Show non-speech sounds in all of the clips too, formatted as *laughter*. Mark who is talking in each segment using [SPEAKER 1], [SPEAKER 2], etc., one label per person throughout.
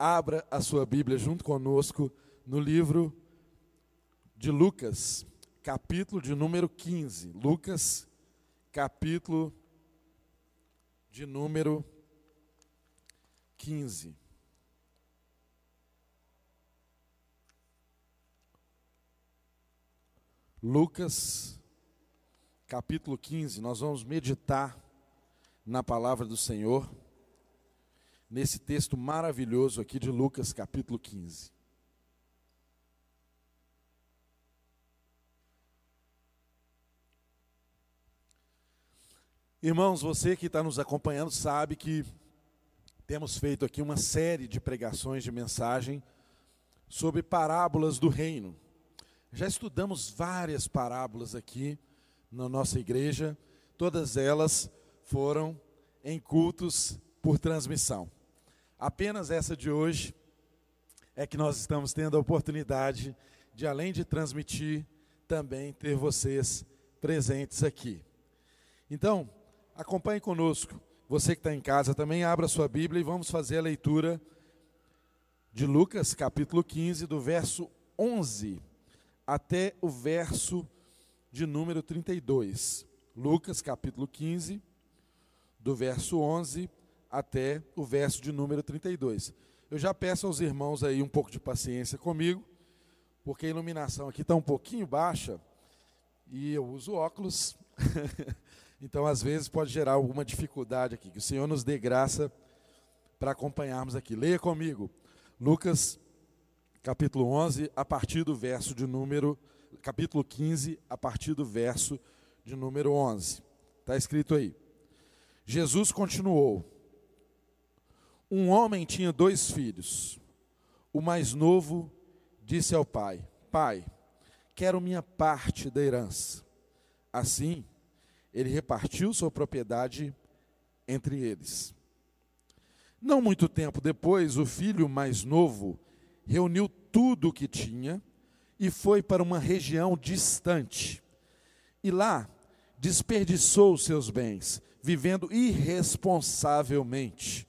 [SPEAKER 1] abra a sua Bíblia junto conosco no livro de Lucas, capítulo de número 15. Lucas, capítulo de número 15. Lucas, capítulo 15, nós vamos meditar na palavra do Senhor, nesse texto maravilhoso aqui de Lucas, capítulo 15. Irmãos, você que está nos acompanhando sabe que temos feito aqui uma série de pregações de mensagem sobre parábolas do reino. Já estudamos várias parábolas aqui na nossa igreja, todas elas foram em cultos por transmissão. Apenas essa de hoje é que nós estamos tendo a oportunidade de, além de transmitir, também ter vocês presentes aqui. Então, acompanhe conosco. Você que está em casa também abra sua Bíblia e vamos fazer a leitura de Lucas, capítulo 15, do verso 11 até o verso de número 32. Lucas capítulo 15, do verso 11 até o verso de número 32. Eu já peço aos irmãos aí um pouco de paciência comigo, porque a iluminação aqui está um pouquinho baixa e eu uso óculos, *laughs* então às vezes pode gerar alguma dificuldade aqui. Que o Senhor nos dê graça para acompanharmos aqui. Leia comigo, Lucas capítulo 11, a partir do verso de número, capítulo 15, a partir do verso de número 11. Está escrito aí. Jesus continuou: Um homem tinha dois filhos. O mais novo disse ao pai: Pai, quero minha parte da herança. Assim, ele repartiu sua propriedade entre eles. Não muito tempo depois, o filho mais novo reuniu tudo o que tinha e foi para uma região distante. E lá desperdiçou seus bens, vivendo irresponsavelmente.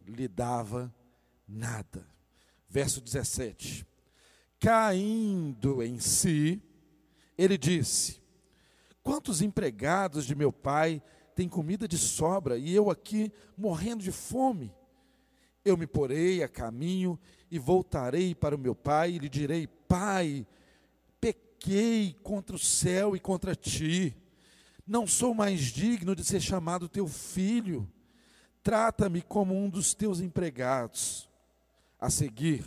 [SPEAKER 1] lhe dava nada. Verso 17. Caindo em si, ele disse: Quantos empregados de meu pai têm comida de sobra e eu aqui morrendo de fome? Eu me porei a caminho e voltarei para o meu pai e lhe direi: Pai, pequei contra o céu e contra ti. Não sou mais digno de ser chamado teu filho. Trata-me como um dos teus empregados. A seguir,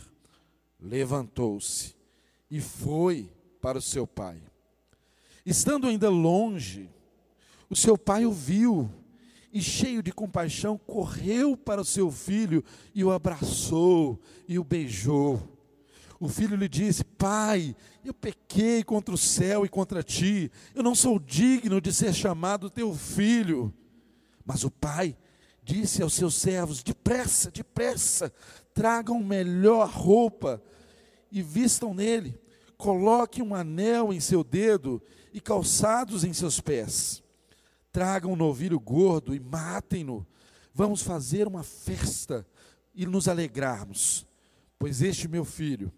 [SPEAKER 1] levantou-se e foi para o seu pai. Estando ainda longe, o seu pai o viu e, cheio de compaixão, correu para o seu filho e o abraçou e o beijou. O filho lhe disse: Pai, eu pequei contra o céu e contra ti, eu não sou digno de ser chamado teu filho. Mas o pai disse aos seus servos: Depressa, depressa, tragam melhor roupa e vistam nele, coloquem um anel em seu dedo e calçados em seus pés Tragam um novilho gordo e matem-no. Vamos fazer uma festa e nos alegrarmos, pois este meu filho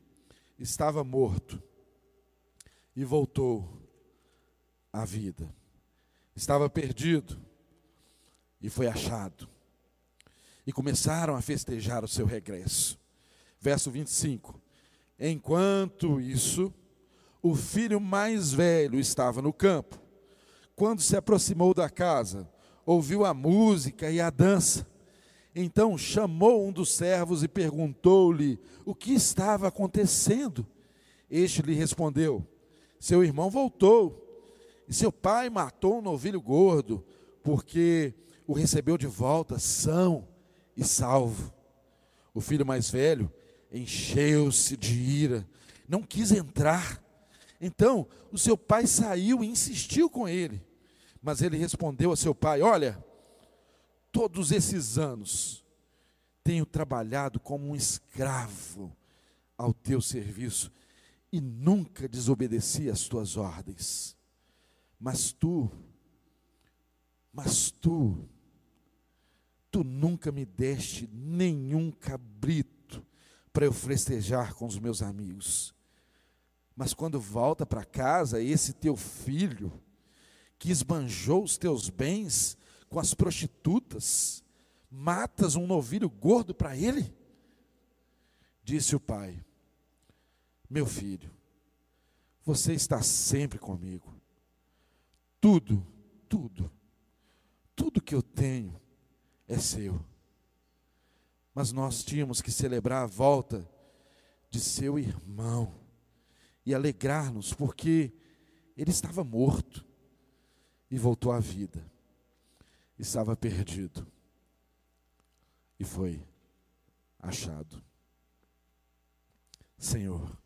[SPEAKER 1] estava morto e voltou à vida. Estava perdido e foi achado. E começaram a festejar o seu regresso. Verso 25. Enquanto isso, o filho mais velho estava no campo quando se aproximou da casa, ouviu a música e a dança. Então chamou um dos servos e perguntou-lhe o que estava acontecendo. Este lhe respondeu: Seu irmão voltou, e seu pai matou um novilho gordo, porque o recebeu de volta são e salvo. O filho mais velho encheu-se de ira, não quis entrar. Então, o seu pai saiu e insistiu com ele. Mas ele respondeu a seu pai: Olha, todos esses anos tenho trabalhado como um escravo ao teu serviço e nunca desobedeci às tuas ordens. Mas tu, mas tu, tu nunca me deste nenhum cabrito para eu festejar com os meus amigos. Mas quando volta para casa, esse teu filho, que esbanjou os teus bens com as prostitutas, matas um novilho gordo para ele? Disse o pai: Meu filho, você está sempre comigo. Tudo, tudo, tudo que eu tenho é seu. Mas nós tínhamos que celebrar a volta de seu irmão e alegrar-nos, porque ele estava morto e voltou à vida. Estava perdido e foi achado. Senhor,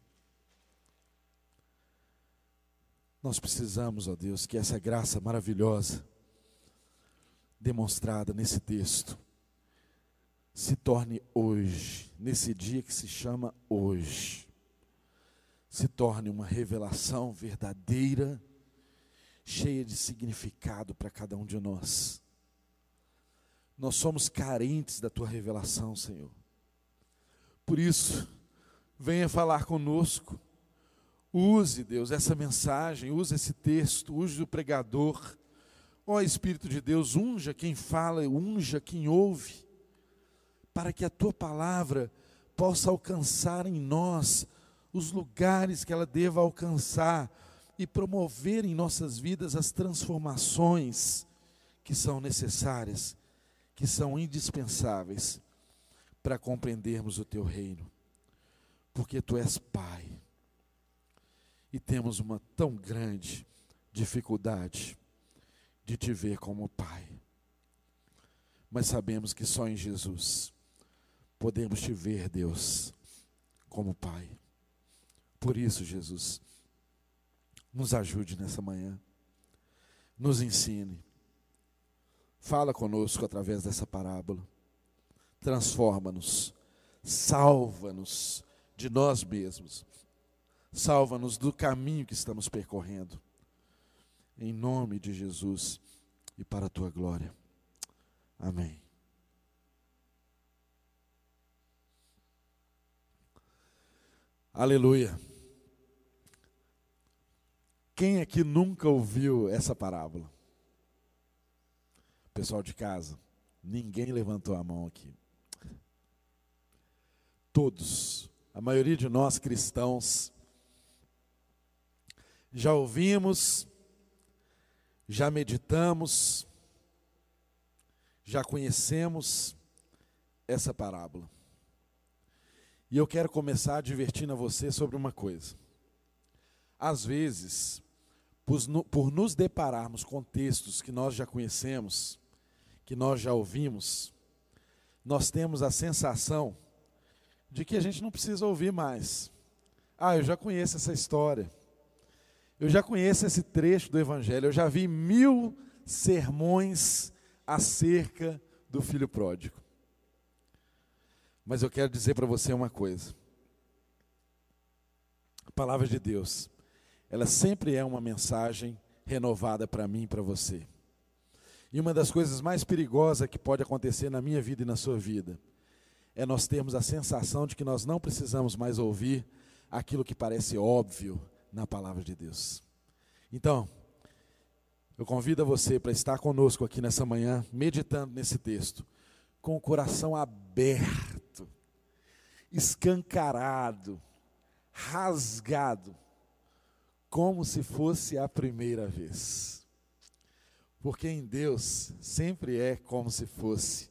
[SPEAKER 1] nós precisamos, ó Deus, que essa graça maravilhosa demonstrada nesse texto se torne hoje, nesse dia que se chama hoje, se torne uma revelação verdadeira, cheia de significado para cada um de nós. Nós somos carentes da tua revelação, Senhor. Por isso, venha falar conosco. Use, Deus, essa mensagem, use esse texto, use o pregador. Ó oh, Espírito de Deus, unja quem fala, unja quem ouve, para que a tua palavra possa alcançar em nós os lugares que ela deva alcançar e promover em nossas vidas as transformações que são necessárias que são indispensáveis para compreendermos o teu reino. Porque tu és Pai. E temos uma tão grande dificuldade de te ver como Pai. Mas sabemos que só em Jesus podemos te ver, Deus, como Pai. Por isso, Jesus, nos ajude nessa manhã, nos ensine Fala conosco através dessa parábola. Transforma-nos, salva-nos de nós mesmos, salva-nos do caminho que estamos percorrendo. Em nome de Jesus e para a tua glória. Amém. Aleluia. Quem aqui nunca ouviu essa parábola? Pessoal de casa, ninguém levantou a mão aqui. Todos, a maioria de nós cristãos, já ouvimos, já meditamos, já conhecemos essa parábola. E eu quero começar advertindo a você sobre uma coisa. Às vezes, por, nos depararmos com textos que nós já conhecemos, que nós já ouvimos, nós temos a sensação de que a gente não precisa ouvir mais. Ah, eu já conheço essa história. Eu já conheço esse trecho do Evangelho. Eu já vi mil sermões acerca do filho pródigo. Mas eu quero dizer para você uma coisa. A palavra de Deus, ela sempre é uma mensagem renovada para mim e para você. E uma das coisas mais perigosas que pode acontecer na minha vida e na sua vida é nós termos a sensação de que nós não precisamos mais ouvir aquilo que parece óbvio na palavra de Deus. Então, eu convido a você para estar conosco aqui nessa manhã, meditando nesse texto, com o coração aberto, escancarado, rasgado, como se fosse a primeira vez. Porque em Deus sempre é como se fosse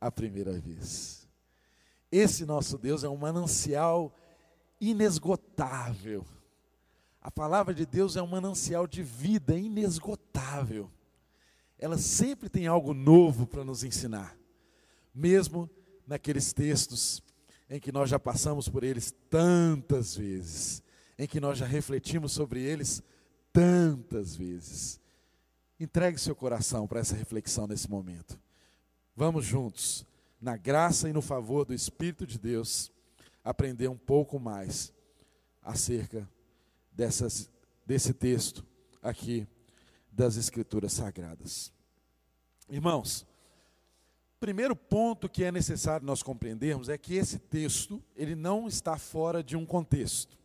[SPEAKER 1] a primeira vez. Esse nosso Deus é um manancial inesgotável. A palavra de Deus é um manancial de vida inesgotável. Ela sempre tem algo novo para nos ensinar, mesmo naqueles textos em que nós já passamos por eles tantas vezes, em que nós já refletimos sobre eles tantas vezes. Entregue seu coração para essa reflexão nesse momento. Vamos juntos, na graça e no favor do Espírito de Deus, aprender um pouco mais acerca dessas, desse texto aqui das Escrituras Sagradas. Irmãos, primeiro ponto que é necessário nós compreendermos é que esse texto, ele não está fora de um contexto.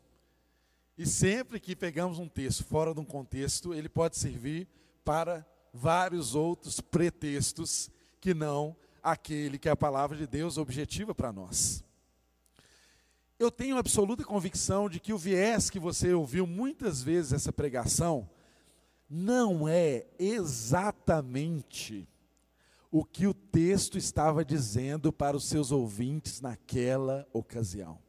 [SPEAKER 1] E sempre que pegamos um texto fora de um contexto, ele pode servir para vários outros pretextos que não aquele que a palavra de Deus objetiva para nós. Eu tenho absoluta convicção de que o viés que você ouviu muitas vezes essa pregação não é exatamente o que o texto estava dizendo para os seus ouvintes naquela ocasião.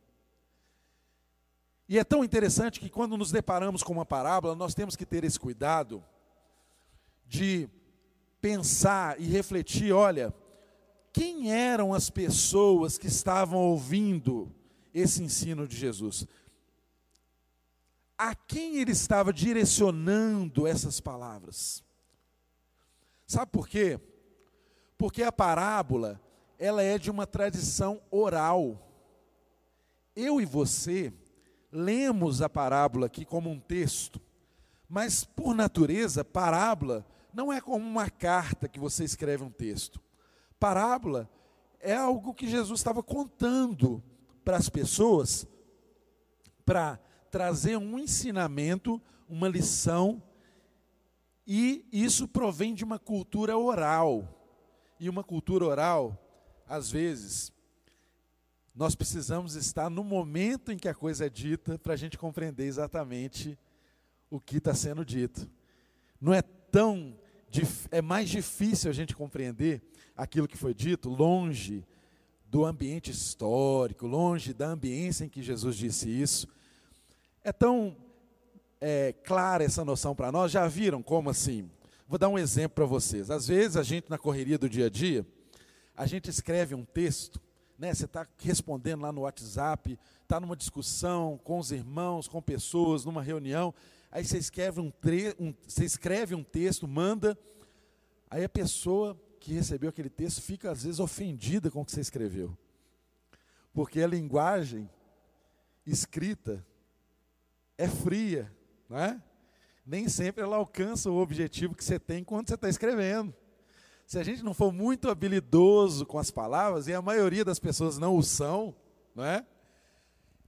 [SPEAKER 1] E é tão interessante que quando nos deparamos com uma parábola, nós temos que ter esse cuidado de pensar e refletir, olha, quem eram as pessoas que estavam ouvindo esse ensino de Jesus? A quem ele estava direcionando essas palavras? Sabe por quê? Porque a parábola, ela é de uma tradição oral. Eu e você lemos a parábola aqui como um texto, mas por natureza, parábola não é como uma carta que você escreve um texto. Parábola é algo que Jesus estava contando para as pessoas para trazer um ensinamento, uma lição, e isso provém de uma cultura oral. E uma cultura oral, às vezes, nós precisamos estar no momento em que a coisa é dita para a gente compreender exatamente o que está sendo dito. Não é tão é mais difícil a gente compreender aquilo que foi dito longe do ambiente histórico, longe da ambiência em que Jesus disse isso. É tão é, clara essa noção para nós. Já viram como assim? Vou dar um exemplo para vocês. Às vezes a gente na correria do dia a dia, a gente escreve um texto né? Você está respondendo lá no WhatsApp, está numa discussão com os irmãos, com pessoas, numa reunião. Aí você escreve um, tre um, você escreve um texto, manda. Aí a pessoa que recebeu aquele texto fica às vezes ofendida com o que você escreveu. Porque a linguagem escrita é fria, não é? Nem sempre ela alcança o objetivo que você tem quando você está escrevendo se a gente não for muito habilidoso com as palavras, e a maioria das pessoas não o são, não é?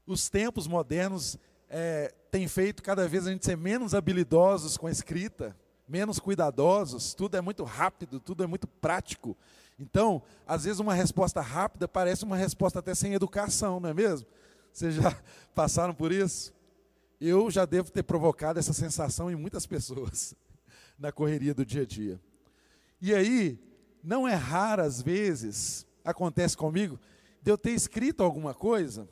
[SPEAKER 1] Os tempos modernos é, têm feito cada vez a gente ser menos habilidosos com a escrita, menos cuidadosos, tudo é muito rápido, tudo é muito prático. Então, às vezes uma resposta rápida parece uma resposta até sem educação, não é mesmo? Vocês já *laughs* passaram por isso? Eu já devo ter provocado essa sensação em muitas pessoas *laughs* na correria do dia a dia. E aí, não é raro às vezes, acontece comigo, de eu ter escrito alguma coisa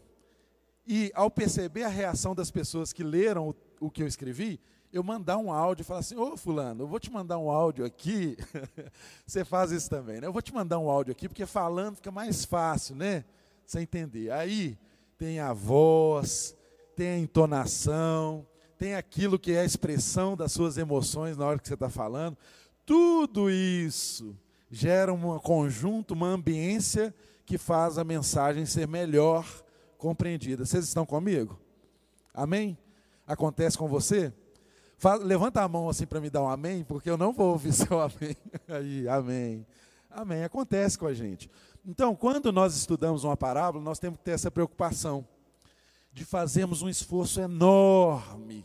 [SPEAKER 1] e ao perceber a reação das pessoas que leram o, o que eu escrevi, eu mandar um áudio e falar assim: Ô Fulano, eu vou te mandar um áudio aqui. *laughs* Você faz isso também, né? Eu vou te mandar um áudio aqui, porque falando fica mais fácil, né? Você entender. Aí tem a voz, tem a entonação, tem aquilo que é a expressão das suas emoções na hora que você está falando. Tudo isso gera um conjunto, uma ambiência que faz a mensagem ser melhor compreendida. Vocês estão comigo? Amém? Acontece com você? Levanta a mão assim para me dar um amém, porque eu não vou ouvir *laughs* seu amém. Aí, amém. Amém. Acontece com a gente. Então, quando nós estudamos uma parábola, nós temos que ter essa preocupação de fazermos um esforço enorme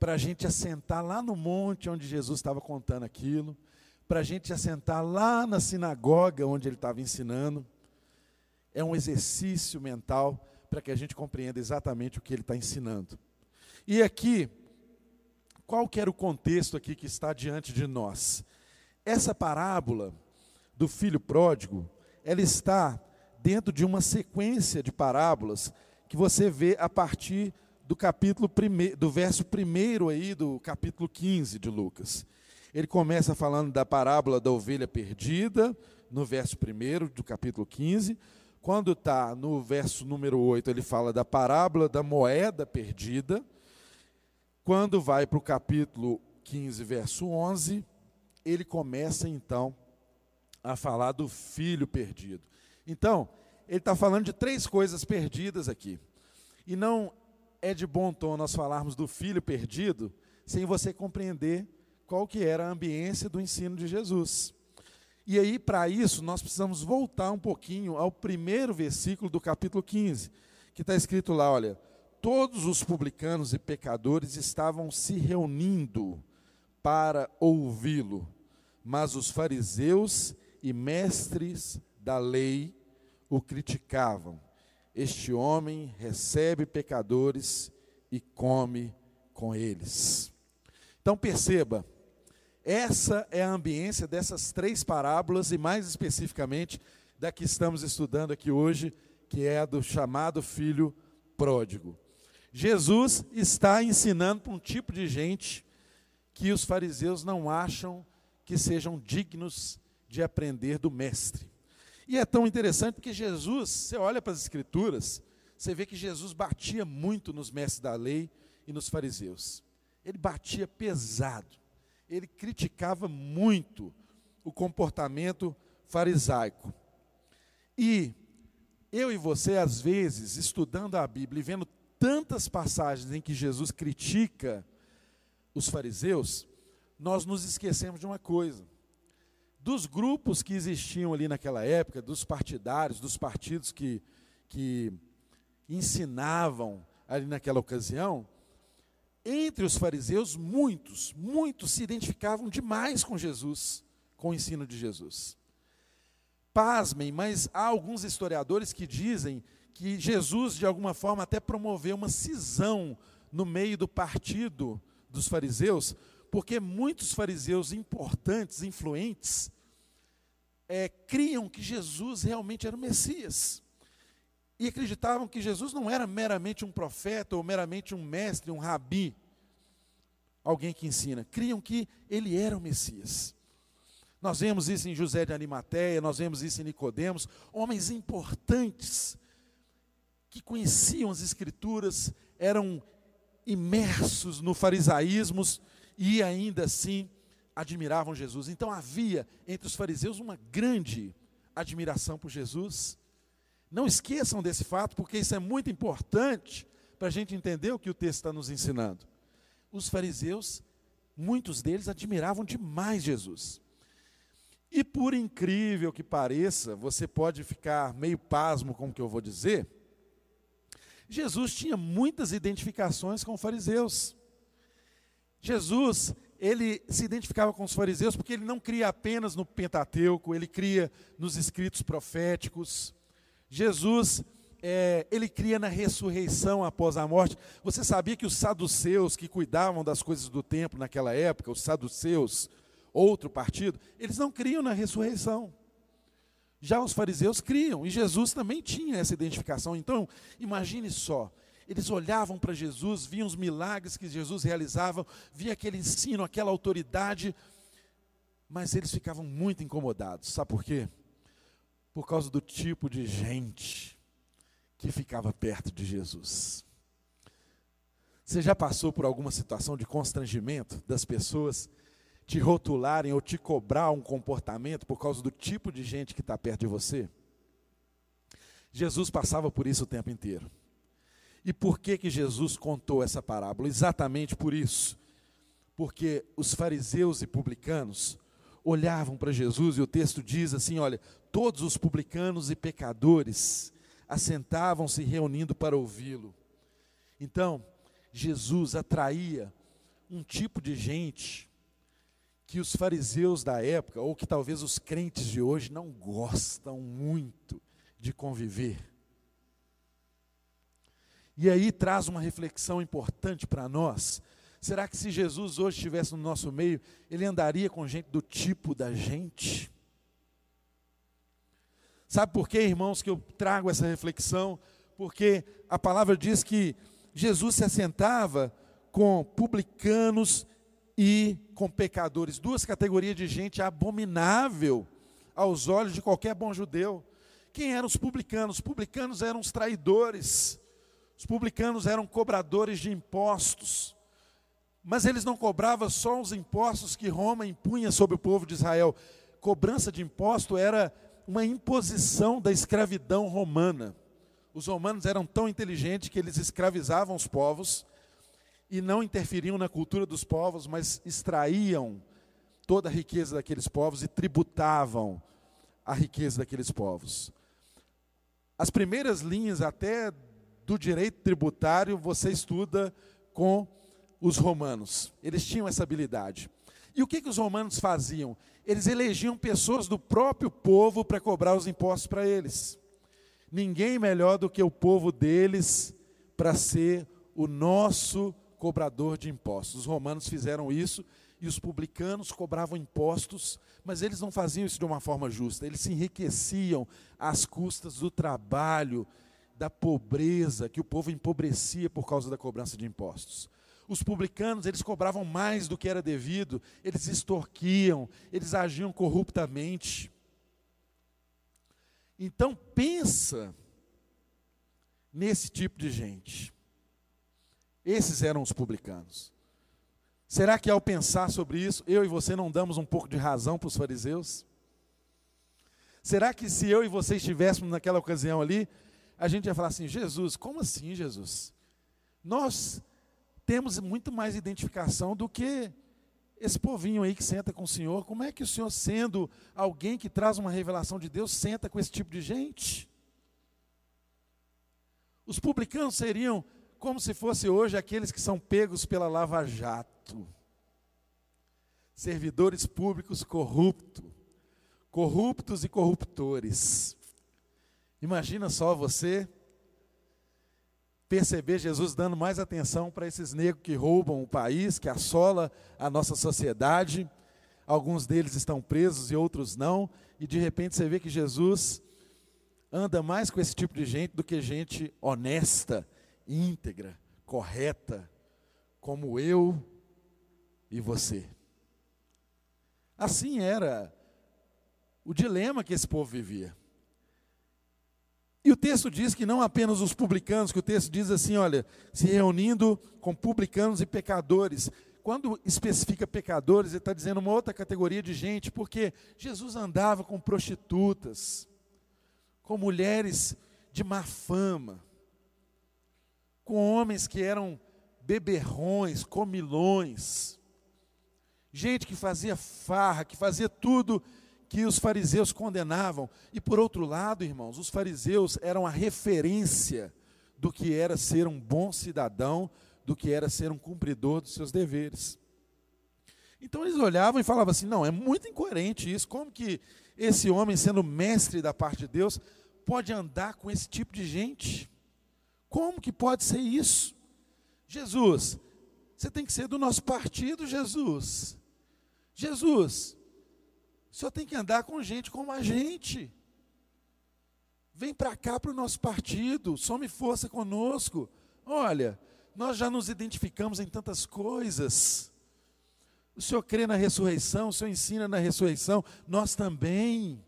[SPEAKER 1] para a gente assentar lá no monte onde Jesus estava contando aquilo, para a gente assentar lá na sinagoga onde ele estava ensinando. É um exercício mental para que a gente compreenda exatamente o que ele está ensinando. E aqui, qual que era o contexto aqui que está diante de nós? Essa parábola do filho pródigo, ela está dentro de uma sequência de parábolas que você vê a partir do capítulo primeiro, do verso primeiro aí do capítulo 15 de Lucas. Ele começa falando da parábola da ovelha perdida, no verso primeiro do capítulo 15, Quando está no verso número 8, ele fala da parábola da moeda perdida. Quando vai para o capítulo 15, verso 11, ele começa então a falar do filho perdido. Então, ele está falando de três coisas perdidas aqui. E não é de bom tom nós falarmos do filho perdido sem você compreender qual que era a ambiência do ensino de Jesus. E aí, para isso, nós precisamos voltar um pouquinho ao primeiro versículo do capítulo 15, que está escrito lá: olha, todos os publicanos e pecadores estavam se reunindo para ouvi-lo, mas os fariseus e mestres da lei o criticavam. Este homem recebe pecadores e come com eles. Então perceba, essa é a ambiência dessas três parábolas e mais especificamente da que estamos estudando aqui hoje, que é a do chamado filho pródigo. Jesus está ensinando para um tipo de gente que os fariseus não acham que sejam dignos de aprender do mestre. E é tão interessante porque Jesus, você olha para as escrituras, você vê que Jesus batia muito nos mestres da lei e nos fariseus. Ele batia pesado ele criticava muito o comportamento farisaico. E eu e você, às vezes, estudando a Bíblia e vendo tantas passagens em que Jesus critica os fariseus, nós nos esquecemos de uma coisa. Dos grupos que existiam ali naquela época, dos partidários, dos partidos que, que ensinavam ali naquela ocasião, entre os fariseus, muitos, muitos se identificavam demais com Jesus, com o ensino de Jesus. Pasmem, mas há alguns historiadores que dizem que Jesus, de alguma forma, até promoveu uma cisão no meio do partido dos fariseus, porque muitos fariseus importantes, influentes, é, criam que Jesus realmente era o Messias e acreditavam que Jesus não era meramente um profeta ou meramente um mestre, um rabi, alguém que ensina. Criam que ele era o Messias. Nós vemos isso em José de Arimateia, nós vemos isso em Nicodemos, homens importantes que conheciam as escrituras, eram imersos no farisaísmo e ainda assim admiravam Jesus. Então havia entre os fariseus uma grande admiração por Jesus. Não esqueçam desse fato, porque isso é muito importante para a gente entender o que o texto está nos ensinando. Os fariseus, muitos deles admiravam demais Jesus. E por incrível que pareça, você pode ficar meio pasmo com o que eu vou dizer, Jesus tinha muitas identificações com os fariseus. Jesus, ele se identificava com os fariseus porque ele não cria apenas no Pentateuco, ele cria nos escritos proféticos. Jesus, é, ele cria na ressurreição após a morte. Você sabia que os saduceus que cuidavam das coisas do templo naquela época, os saduceus, outro partido, eles não criam na ressurreição. Já os fariseus criam, e Jesus também tinha essa identificação. Então, imagine só, eles olhavam para Jesus, viam os milagres que Jesus realizava, via aquele ensino, aquela autoridade, mas eles ficavam muito incomodados. Sabe por quê? por causa do tipo de gente que ficava perto de Jesus. Você já passou por alguma situação de constrangimento das pessoas te rotularem ou te cobrar um comportamento por causa do tipo de gente que está perto de você? Jesus passava por isso o tempo inteiro. E por que que Jesus contou essa parábola? Exatamente por isso. Porque os fariseus e publicanos olhavam para Jesus e o texto diz assim: olha, todos os publicanos e pecadores assentavam-se reunindo para ouvi-lo. Então, Jesus atraía um tipo de gente que os fariseus da época, ou que talvez os crentes de hoje, não gostam muito de conviver. E aí traz uma reflexão importante para nós, Será que se Jesus hoje estivesse no nosso meio, ele andaria com gente do tipo da gente? Sabe por quê, irmãos, que eu trago essa reflexão? Porque a palavra diz que Jesus se assentava com publicanos e com pecadores, duas categorias de gente abominável aos olhos de qualquer bom judeu. Quem eram os publicanos? Os publicanos eram os traidores. Os publicanos eram cobradores de impostos. Mas eles não cobravam só os impostos que Roma impunha sobre o povo de Israel. Cobrança de imposto era uma imposição da escravidão romana. Os romanos eram tão inteligentes que eles escravizavam os povos e não interferiam na cultura dos povos, mas extraíam toda a riqueza daqueles povos e tributavam a riqueza daqueles povos. As primeiras linhas até do direito tributário você estuda com os romanos. Eles tinham essa habilidade. E o que, que os romanos faziam? Eles elegiam pessoas do próprio povo para cobrar os impostos para eles. Ninguém melhor do que o povo deles para ser o nosso cobrador de impostos. Os romanos fizeram isso e os publicanos cobravam impostos, mas eles não faziam isso de uma forma justa. Eles se enriqueciam às custas do trabalho, da pobreza, que o povo empobrecia por causa da cobrança de impostos. Os publicanos, eles cobravam mais do que era devido, eles extorquiam, eles agiam corruptamente. Então pensa nesse tipo de gente. Esses eram os publicanos. Será que ao pensar sobre isso, eu e você não damos um pouco de razão para os fariseus? Será que se eu e você estivéssemos naquela ocasião ali, a gente ia falar assim: Jesus, como assim, Jesus? Nós temos muito mais identificação do que esse povinho aí que senta com o Senhor. Como é que o Senhor, sendo alguém que traz uma revelação de Deus, senta com esse tipo de gente? Os publicanos seriam como se fosse hoje aqueles que são pegos pela lava-jato. Servidores públicos corruptos, corruptos e corruptores. Imagina só você perceber Jesus dando mais atenção para esses negros que roubam o país, que assola a nossa sociedade. Alguns deles estão presos e outros não, e de repente você vê que Jesus anda mais com esse tipo de gente do que gente honesta, íntegra, correta, como eu e você. Assim era o dilema que esse povo vivia. E o texto diz que não apenas os publicanos, que o texto diz assim, olha, se reunindo com publicanos e pecadores. Quando especifica pecadores, ele está dizendo uma outra categoria de gente, porque Jesus andava com prostitutas, com mulheres de má fama, com homens que eram beberrões, comilões, gente que fazia farra, que fazia tudo que os fariseus condenavam. E por outro lado, irmãos, os fariseus eram a referência do que era ser um bom cidadão, do que era ser um cumpridor dos seus deveres. Então eles olhavam e falavam assim: não, é muito incoerente isso. Como que esse homem, sendo mestre da parte de Deus, pode andar com esse tipo de gente? Como que pode ser isso? Jesus, você tem que ser do nosso partido, Jesus. Jesus, o senhor tem que andar com gente como a gente. Vem para cá para o nosso partido, some força conosco. Olha, nós já nos identificamos em tantas coisas. O senhor crê na ressurreição, o senhor ensina na ressurreição, nós também.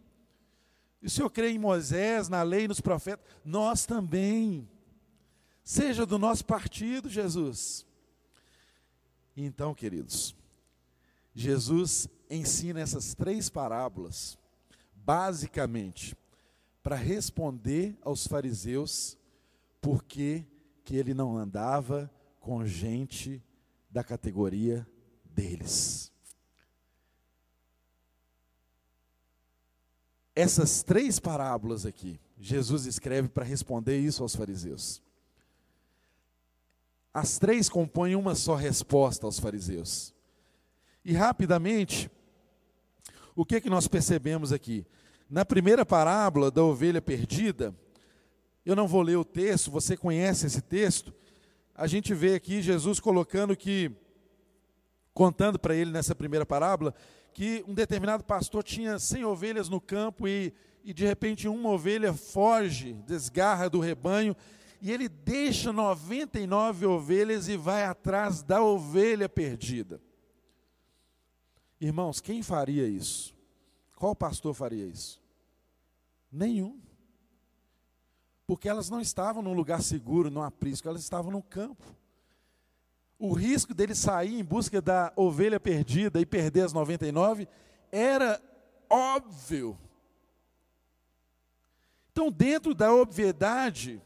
[SPEAKER 1] O senhor crê em Moisés, na lei, nos profetas, nós também. Seja do nosso partido, Jesus. Então, queridos, Jesus ensina essas três parábolas, basicamente, para responder aos fariseus por que ele não andava com gente da categoria deles. Essas três parábolas aqui, Jesus escreve para responder isso aos fariseus. As três compõem uma só resposta aos fariseus. E rapidamente, o que, que nós percebemos aqui? Na primeira parábola da ovelha perdida, eu não vou ler o texto, você conhece esse texto. A gente vê aqui Jesus colocando que, contando para ele nessa primeira parábola, que um determinado pastor tinha 100 ovelhas no campo e, e de repente uma ovelha foge, desgarra do rebanho e ele deixa 99 ovelhas e vai atrás da ovelha perdida. Irmãos, quem faria isso? Qual pastor faria isso? Nenhum. Porque elas não estavam num lugar seguro, num aprisco, elas estavam no campo. O risco dele sair em busca da ovelha perdida e perder as 99 era óbvio. Então, dentro da obviedade,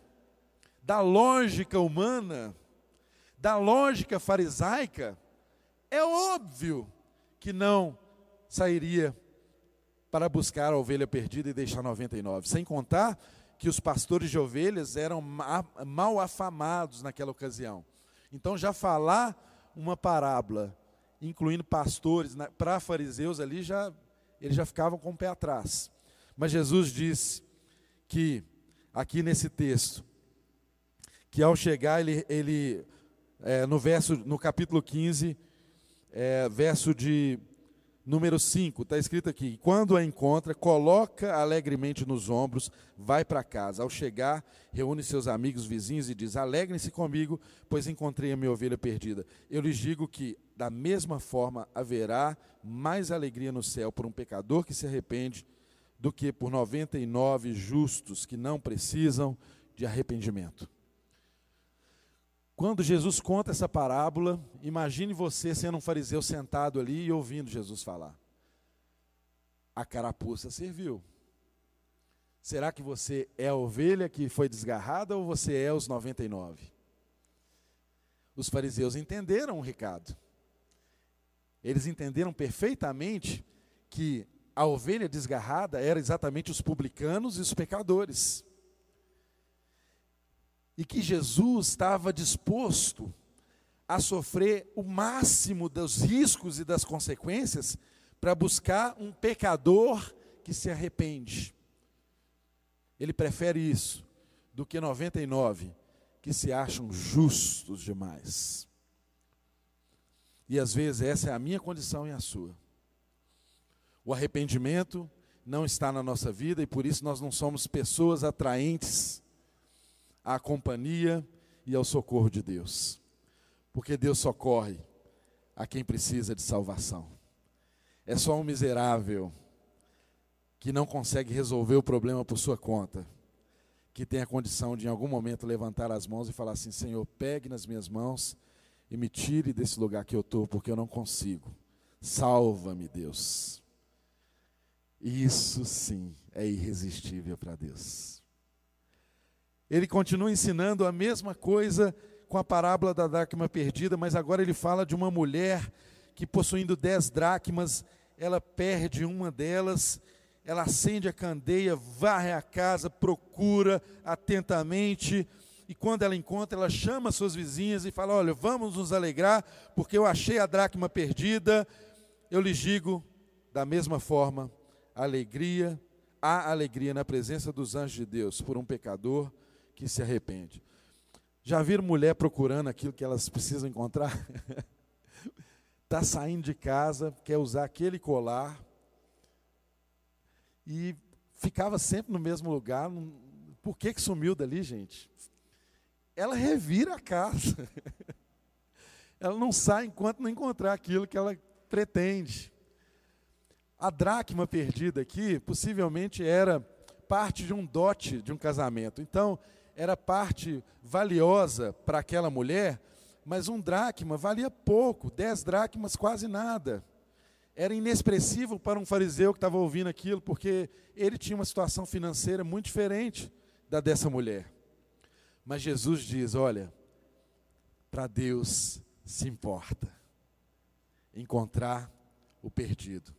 [SPEAKER 1] da lógica humana, da lógica farisaica, é óbvio que não sairia para buscar a ovelha perdida e deixar 99. Sem contar que os pastores de ovelhas eram mal afamados naquela ocasião. Então, já falar uma parábola, incluindo pastores, para fariseus ali, já, eles já ficavam com o pé atrás. Mas Jesus disse que, aqui nesse texto, que ao chegar, ele, ele é, no verso, no capítulo 15, é, verso de número 5, está escrito aqui: quando a encontra, coloca alegremente nos ombros, vai para casa. Ao chegar, reúne seus amigos vizinhos e diz: Alegrem-se comigo, pois encontrei a minha ovelha perdida. Eu lhes digo que, da mesma forma, haverá mais alegria no céu por um pecador que se arrepende do que por 99 justos que não precisam de arrependimento. Quando Jesus conta essa parábola, imagine você sendo um fariseu sentado ali e ouvindo Jesus falar. A carapuça serviu. Será que você é a ovelha que foi desgarrada ou você é os 99? Os fariseus entenderam o recado. Eles entenderam perfeitamente que a ovelha desgarrada era exatamente os publicanos e os pecadores e que Jesus estava disposto a sofrer o máximo dos riscos e das consequências para buscar um pecador que se arrepende. Ele prefere isso do que 99 que se acham justos demais. E às vezes essa é a minha condição e a sua. O arrependimento não está na nossa vida e por isso nós não somos pessoas atraentes à companhia e ao socorro de Deus. Porque Deus socorre a quem precisa de salvação. É só um miserável que não consegue resolver o problema por sua conta, que tem a condição de em algum momento levantar as mãos e falar assim: Senhor, pegue nas minhas mãos e me tire desse lugar que eu estou, porque eu não consigo. Salva-me, Deus. Isso sim é irresistível para Deus. Ele continua ensinando a mesma coisa com a parábola da dracma perdida, mas agora ele fala de uma mulher que, possuindo dez dracmas, ela perde uma delas, ela acende a candeia, varre a casa, procura atentamente, e quando ela encontra, ela chama suas vizinhas e fala: Olha, vamos nos alegrar, porque eu achei a dracma perdida. Eu lhes digo, da mesma forma, alegria, há alegria na presença dos anjos de Deus por um pecador que se arrepende. Já viram mulher procurando aquilo que elas precisam encontrar? Está *laughs* saindo de casa, quer usar aquele colar e ficava sempre no mesmo lugar. Por que, que sumiu dali, gente? Ela revira a casa. *laughs* Ela não sai enquanto não encontrar aquilo que ela pretende. A dracma perdida aqui possivelmente era parte de um dote de um casamento. Então, era parte valiosa para aquela mulher, mas um dracma valia pouco, dez dracmas quase nada. Era inexpressivo para um fariseu que estava ouvindo aquilo, porque ele tinha uma situação financeira muito diferente da dessa mulher. Mas Jesus diz: olha, para Deus se importa encontrar o perdido.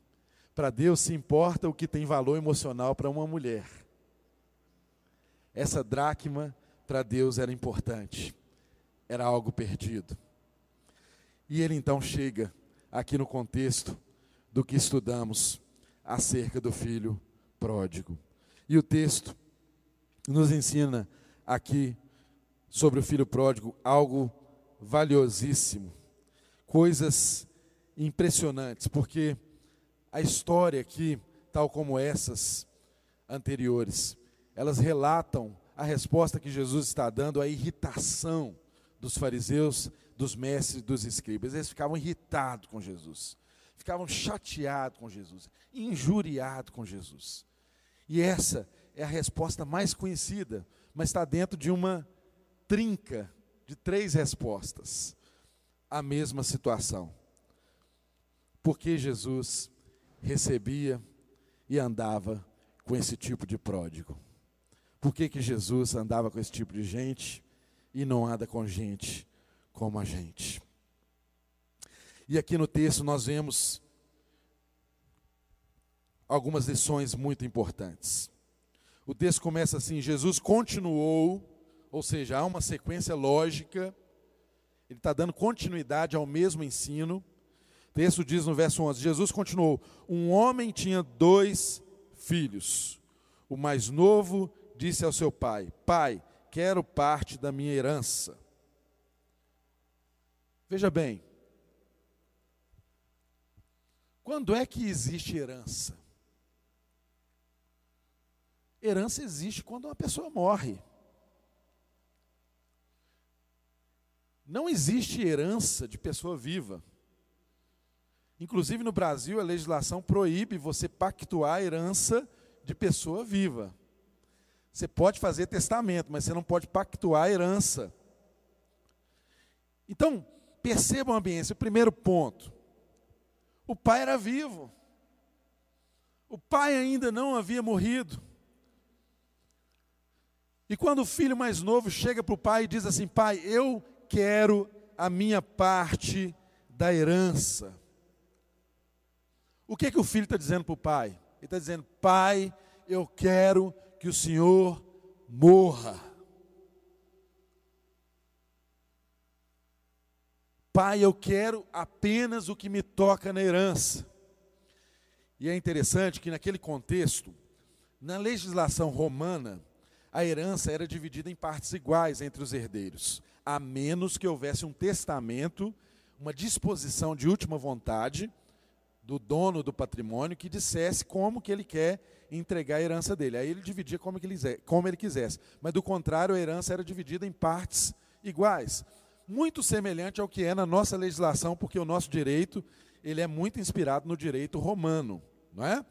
[SPEAKER 1] Para Deus se importa o que tem valor emocional para uma mulher. Essa dracma para Deus era importante, era algo perdido. E ele então chega aqui no contexto do que estudamos acerca do filho pródigo. E o texto nos ensina aqui sobre o filho pródigo algo valiosíssimo, coisas impressionantes, porque a história aqui, tal como essas anteriores, elas relatam a resposta que Jesus está dando à irritação dos fariseus, dos mestres, dos escribas. Eles ficavam irritados com Jesus, ficavam chateados com Jesus, injuriados com Jesus. E essa é a resposta mais conhecida mas está dentro de uma trinca de três respostas à mesma situação. Porque Jesus recebia e andava com esse tipo de pródigo? Por que, que Jesus andava com esse tipo de gente e não anda com gente como a gente? E aqui no texto nós vemos algumas lições muito importantes. O texto começa assim: Jesus continuou, ou seja, há uma sequência lógica, ele está dando continuidade ao mesmo ensino. O texto diz no verso 11: Jesus continuou: Um homem tinha dois filhos. O mais novo disse ao seu pai: Pai, quero parte da minha herança. Veja bem, quando é que existe herança? Herança existe quando uma pessoa morre. Não existe herança de pessoa viva. Inclusive no Brasil, a legislação proíbe você pactuar a herança de pessoa viva. Você pode fazer testamento, mas você não pode pactuar a herança. Então, percebam a ambiência. O primeiro ponto: o pai era vivo. O pai ainda não havia morrido. E quando o filho mais novo chega para o pai e diz assim: Pai, eu quero a minha parte da herança. O que, que o filho está dizendo para o pai? Ele está dizendo: Pai, eu quero que o Senhor morra. Pai, eu quero apenas o que me toca na herança. E é interessante que naquele contexto, na legislação romana, a herança era dividida em partes iguais entre os herdeiros, a menos que houvesse um testamento, uma disposição de última vontade, do dono do patrimônio que dissesse como que ele quer entregar a herança dele. Aí ele dividia como, ele quisesse. Mas do contrário, a herança era dividida em partes iguais. Muito semelhante ao que é na nossa legislação, porque o nosso direito ele é muito inspirado no direito romano, não é?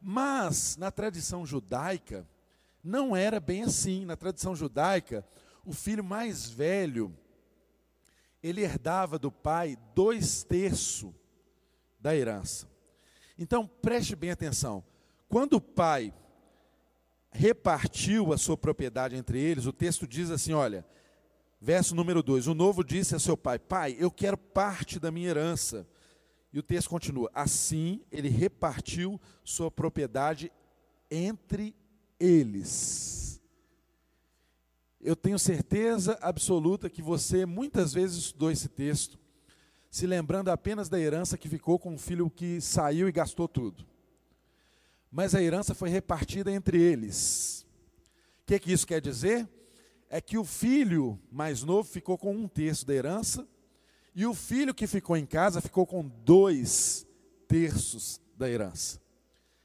[SPEAKER 1] Mas na tradição judaica não era bem assim. Na tradição judaica, o filho mais velho ele herdava do pai dois terços da herança. Então, preste bem atenção. Quando o pai repartiu a sua propriedade entre eles, o texto diz assim: olha, verso número 2: O novo disse a seu pai: Pai, eu quero parte da minha herança. E o texto continua: Assim ele repartiu sua propriedade entre eles. Eu tenho certeza absoluta que você muitas vezes estudou esse texto se lembrando apenas da herança que ficou com o filho que saiu e gastou tudo. Mas a herança foi repartida entre eles. O que, que isso quer dizer? É que o filho mais novo ficou com um terço da herança, e o filho que ficou em casa ficou com dois terços da herança.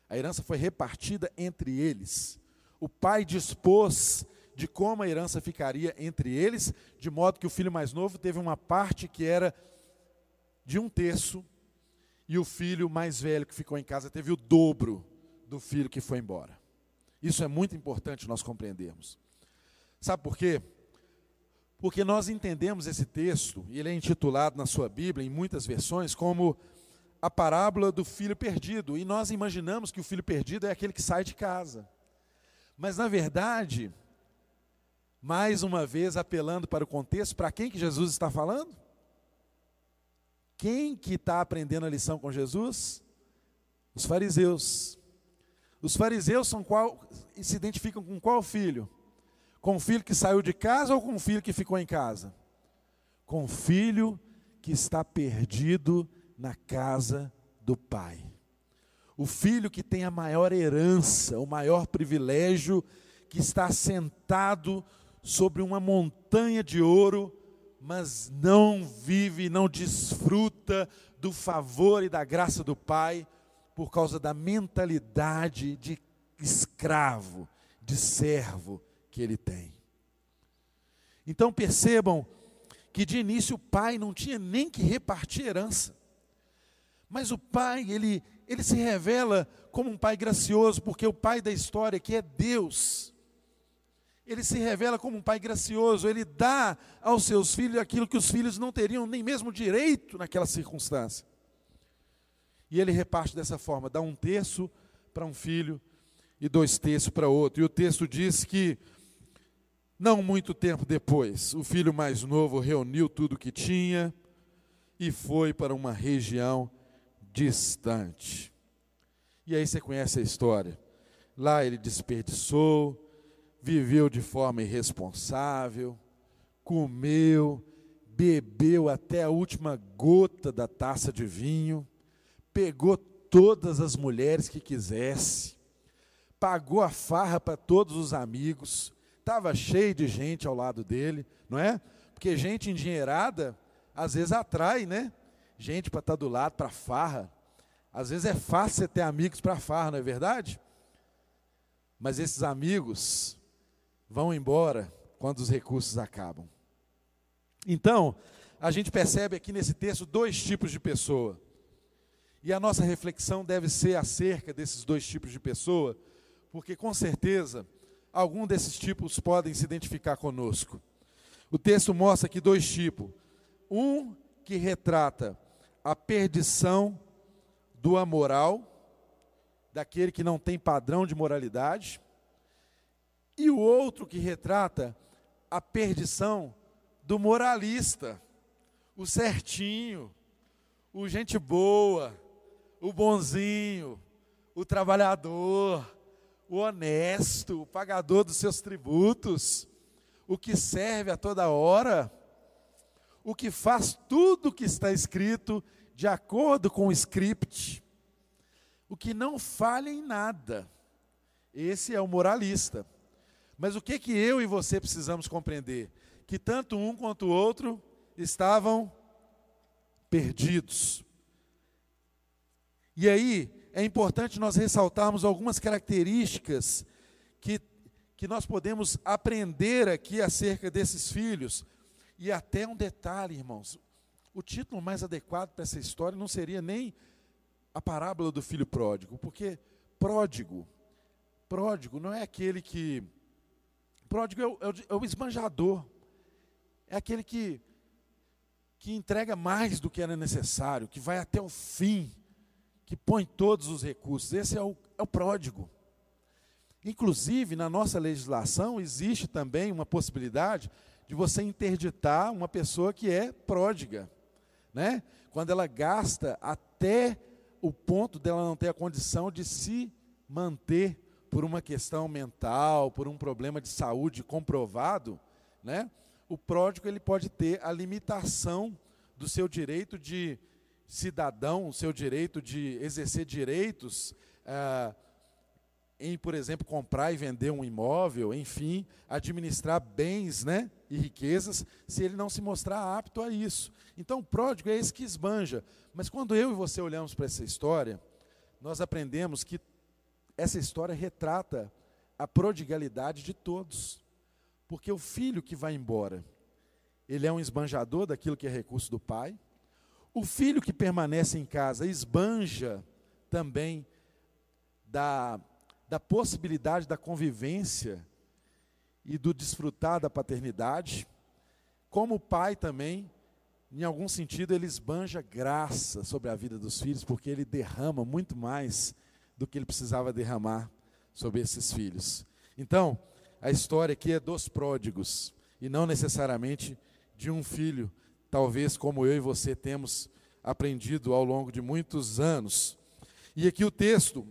[SPEAKER 1] A herança foi repartida entre eles. O pai dispôs de como a herança ficaria entre eles, de modo que o filho mais novo teve uma parte que era de um terço, e o filho mais velho que ficou em casa teve o dobro do filho que foi embora. Isso é muito importante nós compreendermos. Sabe por quê? Porque nós entendemos esse texto, e ele é intitulado na sua Bíblia, em muitas versões, como a parábola do filho perdido. E nós imaginamos que o filho perdido é aquele que sai de casa. Mas, na verdade, mais uma vez apelando para o contexto, para quem que Jesus está falando? Quem que está aprendendo a lição com Jesus? Os fariseus. Os fariseus são qual, se identificam com qual filho? Com o filho que saiu de casa ou com o filho que ficou em casa? Com o filho que está perdido na casa do pai. O filho que tem a maior herança, o maior privilégio, que está sentado sobre uma montanha de ouro mas não vive, não desfruta do favor e da graça do Pai por causa da mentalidade de escravo, de servo que ele tem. Então percebam que de início o pai não tinha nem que repartir herança. Mas o pai, ele, ele se revela como um pai gracioso, porque o pai da história que é Deus, Ele se revela como um pai gracioso, ele dá aos seus filhos aquilo que os filhos não teriam nem mesmo direito naquela circunstância. E ele reparte dessa forma: dá um terço para um filho e dois terços para outro. E o texto diz que, não muito tempo depois, o filho mais novo reuniu tudo que tinha e foi para uma região distante. E aí você conhece a história. Lá ele desperdiçou, viveu de forma irresponsável, comeu, bebeu até a última gota da taça de vinho, pegou todas as mulheres que quisesse, pagou a farra para todos os amigos, estava cheio de gente ao lado dele, não é? Porque gente endinheirada às vezes atrai, né? Gente para estar tá do lado, para farra. Às vezes é fácil você ter amigos para farra, não é verdade? Mas esses amigos vão embora quando os recursos acabam. Então, a gente percebe aqui nesse texto dois tipos de pessoa. E a nossa reflexão deve ser acerca desses dois tipos de pessoa, porque com certeza algum desses tipos podem se identificar conosco. O texto mostra aqui dois tipos. Um que retrata a perdição do amoral, daquele que não tem padrão de moralidade, e o outro que retrata a perdição do moralista, o certinho, o gente boa, o bonzinho, o trabalhador, o honesto, o pagador dos seus tributos, o que serve a toda hora, o que faz tudo o que está escrito de acordo com o script, o que não falha em nada. Esse é o moralista. Mas o que que eu e você precisamos compreender? Que tanto um quanto o outro estavam perdidos. E aí é importante nós ressaltarmos algumas características que, que nós podemos aprender aqui acerca desses filhos. E até um detalhe, irmãos: o título mais adequado para essa história não seria nem a parábola do filho pródigo, porque pródigo, pródigo não é aquele que. Pródigo é o, é o, é o esbanjador, é aquele que, que entrega mais do que era necessário, que vai até o fim, que põe todos os recursos. Esse é o, é o pródigo. Inclusive, na nossa legislação, existe também uma possibilidade de você interditar uma pessoa que é pródiga né? Quando ela gasta até o ponto dela não ter a condição de se manter por uma questão mental, por um problema de saúde comprovado, né? O pródigo ele pode ter a limitação do seu direito de cidadão, o seu direito de exercer direitos ah, em, por exemplo, comprar e vender um imóvel, enfim, administrar bens né, e riquezas, se ele não se mostrar apto a isso. Então, o pródigo é esse que esbanja. Mas quando eu e você olhamos para essa história, nós aprendemos que essa história retrata a prodigalidade de todos. Porque o filho que vai embora, ele é um esbanjador daquilo que é recurso do pai. O filho que permanece em casa esbanja também da da possibilidade da convivência e do desfrutar da paternidade. Como pai também, em algum sentido, ele esbanja graça sobre a vida dos filhos, porque ele derrama muito mais do que ele precisava derramar sobre esses filhos. Então, a história aqui é dos pródigos, e não necessariamente de um filho, talvez como eu e você temos aprendido ao longo de muitos anos. E aqui o texto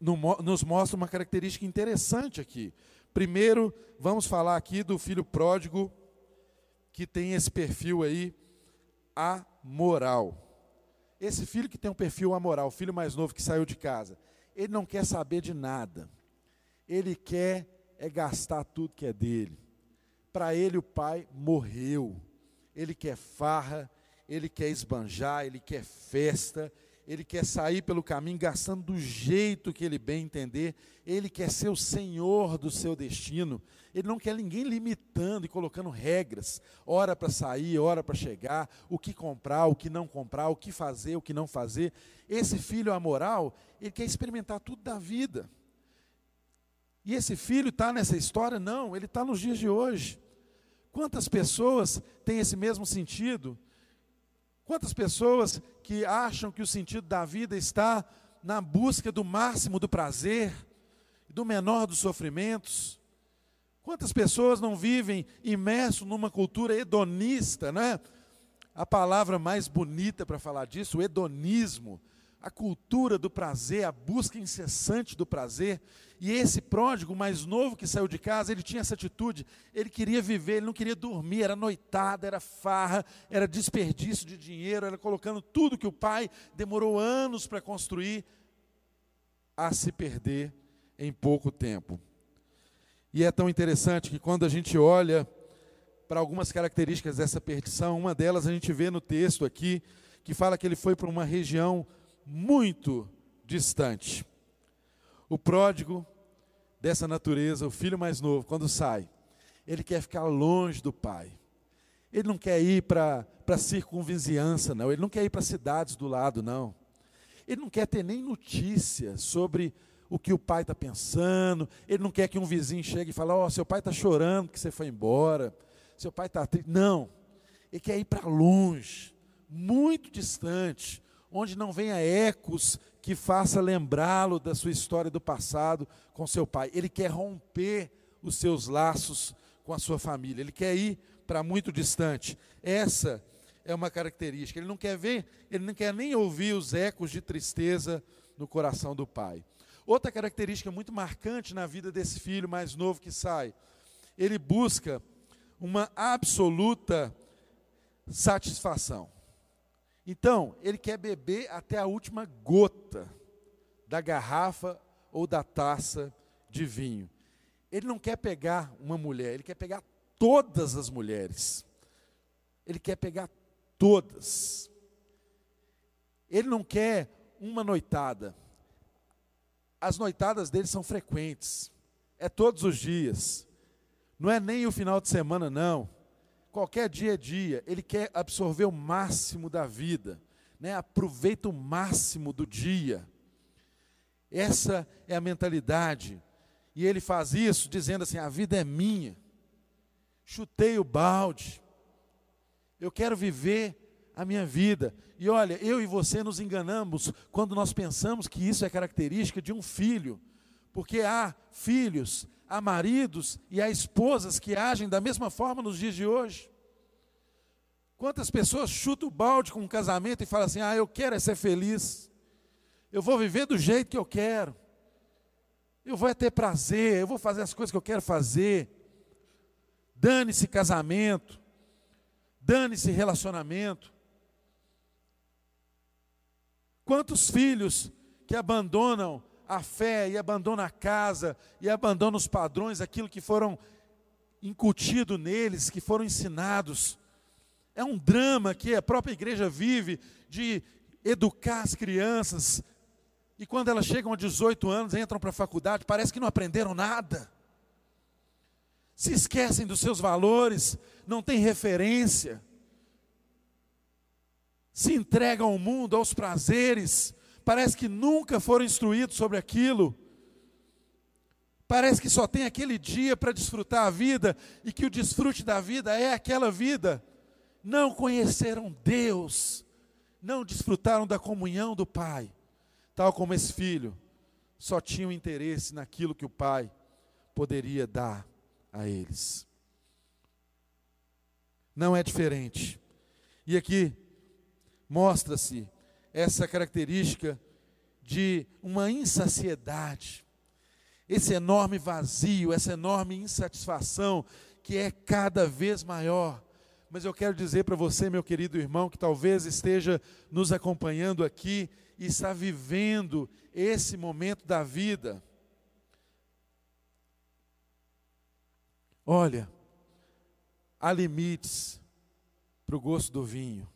[SPEAKER 1] nos mostra uma característica interessante aqui. Primeiro, vamos falar aqui do filho pródigo que tem esse perfil aí amoral. Esse filho que tem um perfil amoral, o filho mais novo que saiu de casa, ele não quer saber de nada. Ele quer é gastar tudo que é dele. Para ele o pai morreu. Ele quer farra, ele quer esbanjar, ele quer festa, ele quer sair pelo caminho gastando do jeito que ele bem entender, ele quer ser o senhor do seu destino, ele não quer ninguém limitando e colocando regras, hora para sair, hora para chegar, o que comprar, o que não comprar, o que fazer, o que não fazer. Esse filho amoral, ele quer experimentar tudo da vida. E esse filho está nessa história? Não, ele está nos dias de hoje. Quantas pessoas têm esse mesmo sentido? Quantas pessoas que acham que o sentido da vida está na busca do máximo do prazer, do menor dos sofrimentos? Quantas pessoas não vivem imerso numa cultura hedonista, né? A palavra mais bonita para falar disso, o hedonismo, a cultura do prazer, a busca incessante do prazer. E esse pródigo mais novo que saiu de casa, ele tinha essa atitude, ele queria viver, ele não queria dormir, era noitada, era farra, era desperdício de dinheiro, era colocando tudo que o pai demorou anos para construir a se perder em pouco tempo. E é tão interessante que quando a gente olha para algumas características dessa perdição, uma delas a gente vê no texto aqui, que fala que ele foi para uma região muito distante. O pródigo dessa natureza, o filho mais novo, quando sai, ele quer ficar longe do pai. Ele não quer ir para a circunvizinhança, não. Ele não quer ir para cidades do lado, não. Ele não quer ter nem notícia sobre o que o pai está pensando. Ele não quer que um vizinho chegue e fale: Ó, oh, seu pai está chorando que você foi embora. Seu pai está triste. Não. Ele quer ir para longe, muito distante, onde não venha ecos que faça lembrá-lo da sua história do passado com seu pai. Ele quer romper os seus laços com a sua família. Ele quer ir para muito distante. Essa é uma característica. Ele não quer ver, ele não quer nem ouvir os ecos de tristeza no coração do pai. Outra característica muito marcante na vida desse filho mais novo que sai, ele busca uma absoluta satisfação. Então, ele quer beber até a última gota da garrafa ou da taça de vinho. Ele não quer pegar uma mulher, ele quer pegar todas as mulheres. Ele quer pegar todas. Ele não quer uma noitada. As noitadas dele são frequentes. É todos os dias. Não é nem o final de semana, não qualquer dia é dia, ele quer absorver o máximo da vida, né? aproveita o máximo do dia. Essa é a mentalidade. E ele faz isso dizendo assim: a vida é minha, chutei o balde, eu quero viver a minha vida. E olha, eu e você nos enganamos quando nós pensamos que isso é característica de um filho, porque há filhos há maridos e há esposas que agem da mesma forma nos dias de hoje. Quantas pessoas chutam o balde com um casamento e falam assim: ah, eu quero é ser feliz, eu vou viver do jeito que eu quero, eu vou é ter prazer, eu vou fazer as coisas que eu quero fazer. Dane-se casamento, dane-se relacionamento. Quantos filhos que abandonam a fé e abandona a casa e abandona os padrões, aquilo que foram incutido neles, que foram ensinados. É um drama que a própria igreja vive de educar as crianças. E quando elas chegam a 18 anos, entram para a faculdade, parece que não aprenderam nada. Se esquecem dos seus valores, não têm referência. Se entregam ao mundo, aos prazeres, parece que nunca foram instruídos sobre aquilo. Parece que só tem aquele dia para desfrutar a vida e que o desfrute da vida é aquela vida. Não conheceram Deus, não desfrutaram da comunhão do Pai, tal como esse filho, só tinham interesse naquilo que o Pai poderia dar a eles. Não é diferente. E aqui mostra-se essa característica de uma insaciedade, esse enorme vazio, essa enorme insatisfação que é cada vez maior. Mas eu quero dizer para você, meu querido irmão, que talvez esteja nos acompanhando aqui e está vivendo esse momento da vida. Olha, há limites para o gosto do vinho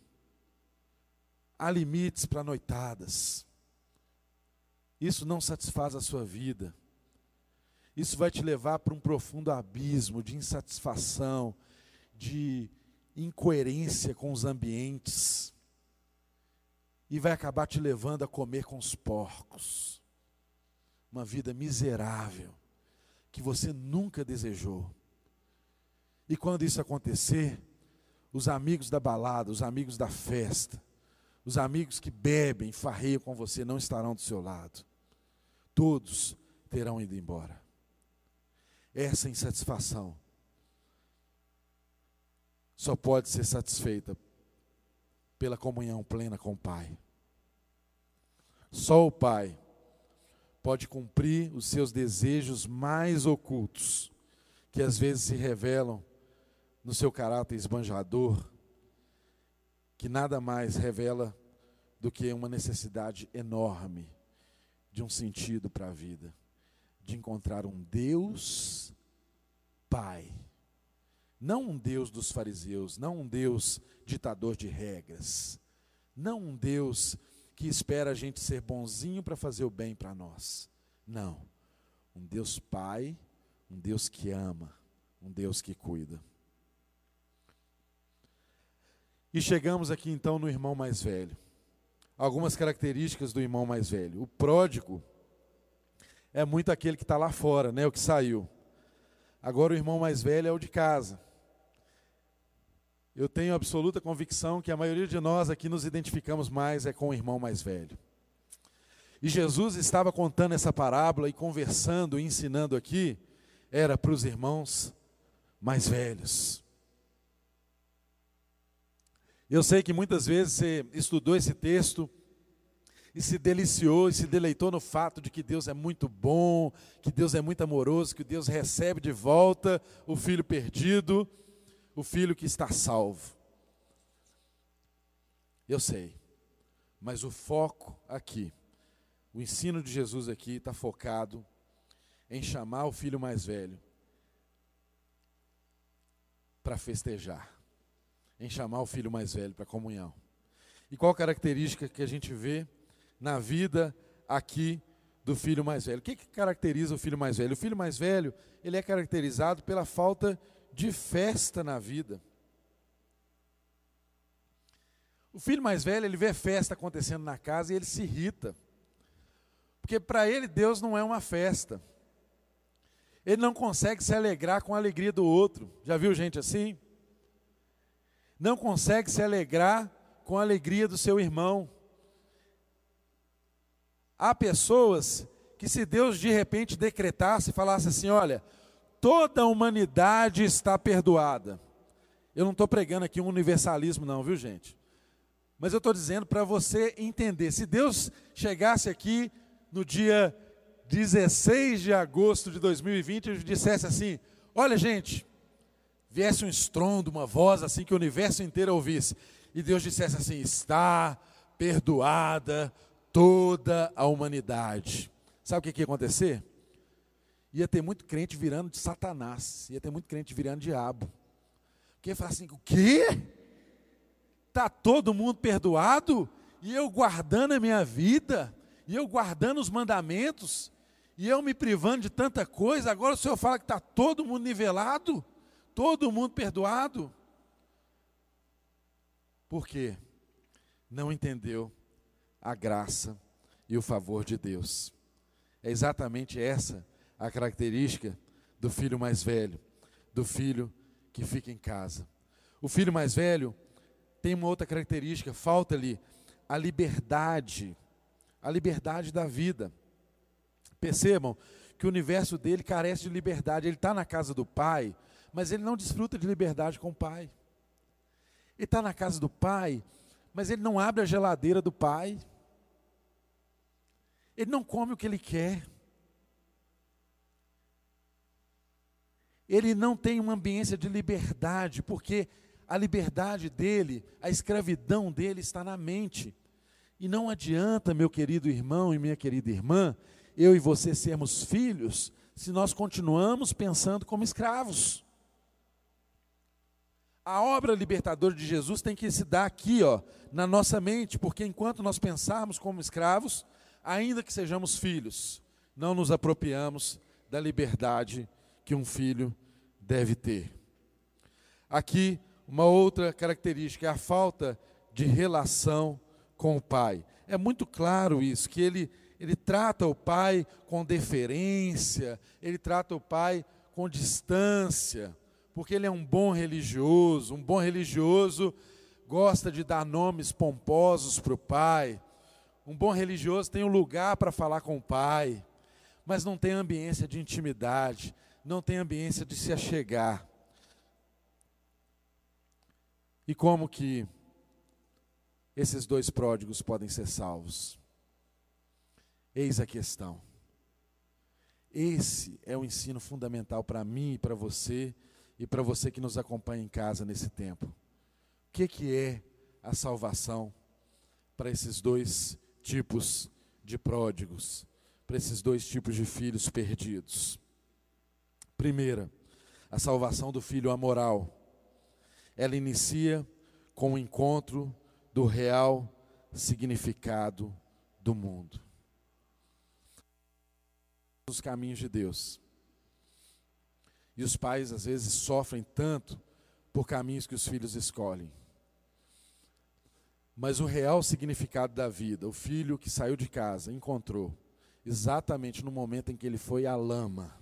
[SPEAKER 1] há limites para noitadas. Isso não satisfaz a sua vida. Isso vai te levar para um profundo abismo de insatisfação, de incoerência com os ambientes. E vai acabar te levando a comer com os porcos. Uma vida miserável, que você nunca desejou. E quando isso acontecer, os amigos da balada, os amigos da festa, os amigos que bebem, farreiam com você, não estarão do seu lado. Todos terão ido embora. Essa insatisfação só pode ser satisfeita pela comunhão plena com o Pai. Só o Pai pode cumprir os seus desejos mais ocultos, que às vezes se revelam no seu caráter esbanjador, que nada mais revela do que uma necessidade enorme de um sentido para a vida, de encontrar um Deus Pai. Não um Deus dos fariseus, não um Deus ditador de regras, não um Deus que espera a gente ser bonzinho para fazer o bem para nós. Não. Um Deus Pai, um Deus que ama, um Deus que cuida. E chegamos aqui então no irmão mais velho. Algumas características do irmão mais velho. O pródigo é muito aquele que está lá fora, né? O que saiu. Agora o irmão mais velho é o de casa. Eu tenho absoluta convicção que a maioria de nós aqui nos identificamos mais é com o irmão mais velho. E Jesus estava contando essa parábola e conversando, ensinando aqui, era para os irmãos mais velhos. Eu sei que muitas vezes você estudou esse texto e se deliciou e se deleitou no fato de que Deus é muito bom, que Deus é muito amoroso, que Deus recebe de volta o filho perdido, o filho que está salvo. Eu sei, mas o foco aqui, o ensino de Jesus aqui está focado em chamar o filho mais velho para festejar em chamar o filho mais velho para a comunhão. E qual característica que a gente vê na vida aqui do filho mais velho? O que, que caracteriza o filho mais velho? O filho mais velho, ele é caracterizado pela falta de festa na vida. O filho mais velho, ele vê festa acontecendo na casa e ele se irrita. Porque para ele Deus não é uma festa. Ele não consegue se alegrar com a alegria do outro. Já viu gente assim? Não consegue se alegrar com a alegria do seu irmão. Há pessoas que, se Deus de repente decretasse e falasse assim: olha, toda a humanidade está perdoada. Eu não estou pregando aqui um universalismo, não, viu gente? Mas eu estou dizendo para você entender: se Deus chegasse aqui no dia 16 de agosto de 2020 e dissesse assim: olha, gente, viesse um estrondo, uma voz assim que o universo inteiro ouvisse, e Deus dissesse assim: está perdoada toda a humanidade. Sabe o que, ia acontecer? Ia ter muito crente virando de Satanás, ia ter muito crente virando diabo. Porque ia falar assim: o quê? Está todo mundo perdoado? E eu guardando a minha vida? E eu guardando os mandamentos? E eu me privando de tanta coisa? Agora o Senhor fala que está todo mundo nivelado? Todo mundo perdoado. Por quê? Não entendeu a graça e o favor de Deus. É exatamente essa a característica do filho mais velho, do filho que fica em casa. O filho mais velho tem uma outra característica, falta-lhe a liberdade, a liberdade da vida. Percebam que o universo dele carece de liberdade. Ele está na casa do pai, mas ele não desfruta de liberdade com o pai. Ele está na casa do pai, mas ele não abre a geladeira do pai. Ele não come o que ele quer. Ele não tem uma ambiência de liberdade, porque a liberdade dele, a escravidão dele está na mente. E não adianta, meu querido irmão e minha querida irmã, eu e você sermos filhos, se nós continuamos pensando como escravos. A obra libertadora de Jesus tem que se dar aqui, ó, na nossa mente, porque enquanto nós pensarmos como escravos, ainda que sejamos filhos, não nos apropriamos da liberdade que um filho deve ter. Aqui, uma outra característica é a falta de relação com o pai. É muito claro isso, que ele, ele trata o pai com deferência, ele trata o pai com distância, porque ele é um bom religioso. Um bom religioso gosta de dar nomes pomposos para o pai. Um bom religioso tem um lugar para falar com o pai, mas não tem ambiência de intimidade, não tem ambiência de se achegar. E como que esses dois pródigos podem ser salvos? Eis a questão. Esse é o ensino fundamental para mim e para você e para você que nos acompanha em casa nesse tempo. O que, que é a salvação para esses dois tipos de pródigos, para esses dois tipos de filhos perdidos? Primeira, a salvação do filho amoral. Ela inicia com o encontro do real significado do mundo os caminhos de Deus. E os pais às vezes sofrem tanto por caminhos que os filhos escolhem. Mas o real significado da vida, o filho que saiu de casa encontrou exatamente no momento em que ele foi à lama.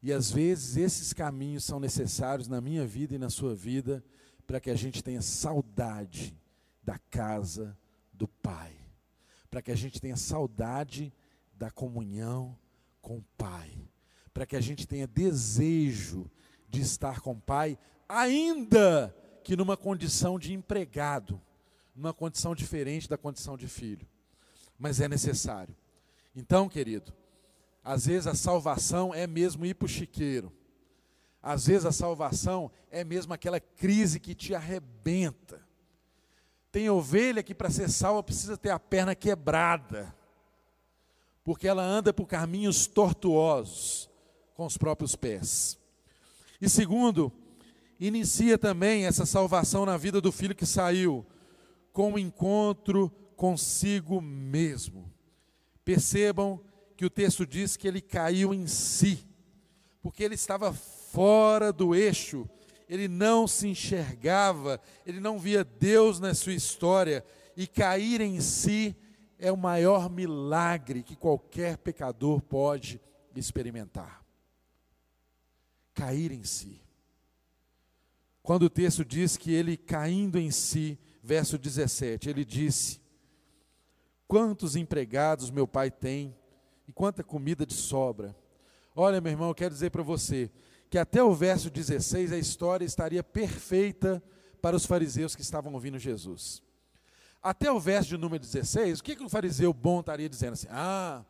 [SPEAKER 1] E às vezes esses caminhos são necessários na minha vida e na sua vida para que a gente tenha saudade da casa do Pai, para que a gente tenha saudade da comunhão com o Pai, para que a gente tenha desejo de estar com o Pai, ainda que numa condição de empregado, numa condição diferente da condição de filho. Mas é necessário. Então, querido, às vezes a salvação é mesmo ir para o chiqueiro. Às vezes a salvação é mesmo aquela crise que te arrebenta. Tem ovelha que para ser salva precisa ter a perna quebrada porque ela anda por caminhos tortuosos com os próprios pés. E segundo, inicia também essa salvação na vida do filho que saiu com o encontro consigo mesmo. Percebam que o texto diz que ele caiu em si, porque ele estava fora do eixo, ele não se enxergava, ele não via Deus na sua história, e cair em si é o maior milagre que qualquer pecador pode experimentar. Cair em si. Quando o texto diz que ele caindo em si, verso 17, ele disse: Quantos empregados meu pai tem e quanta comida de sobra. Olha, meu irmão, eu quero dizer para você que até o verso 16 a história estaria perfeita para os fariseus que estavam ouvindo Jesus. Até o verso de número 16, o que, que um fariseu bom estaria dizendo assim? Ah,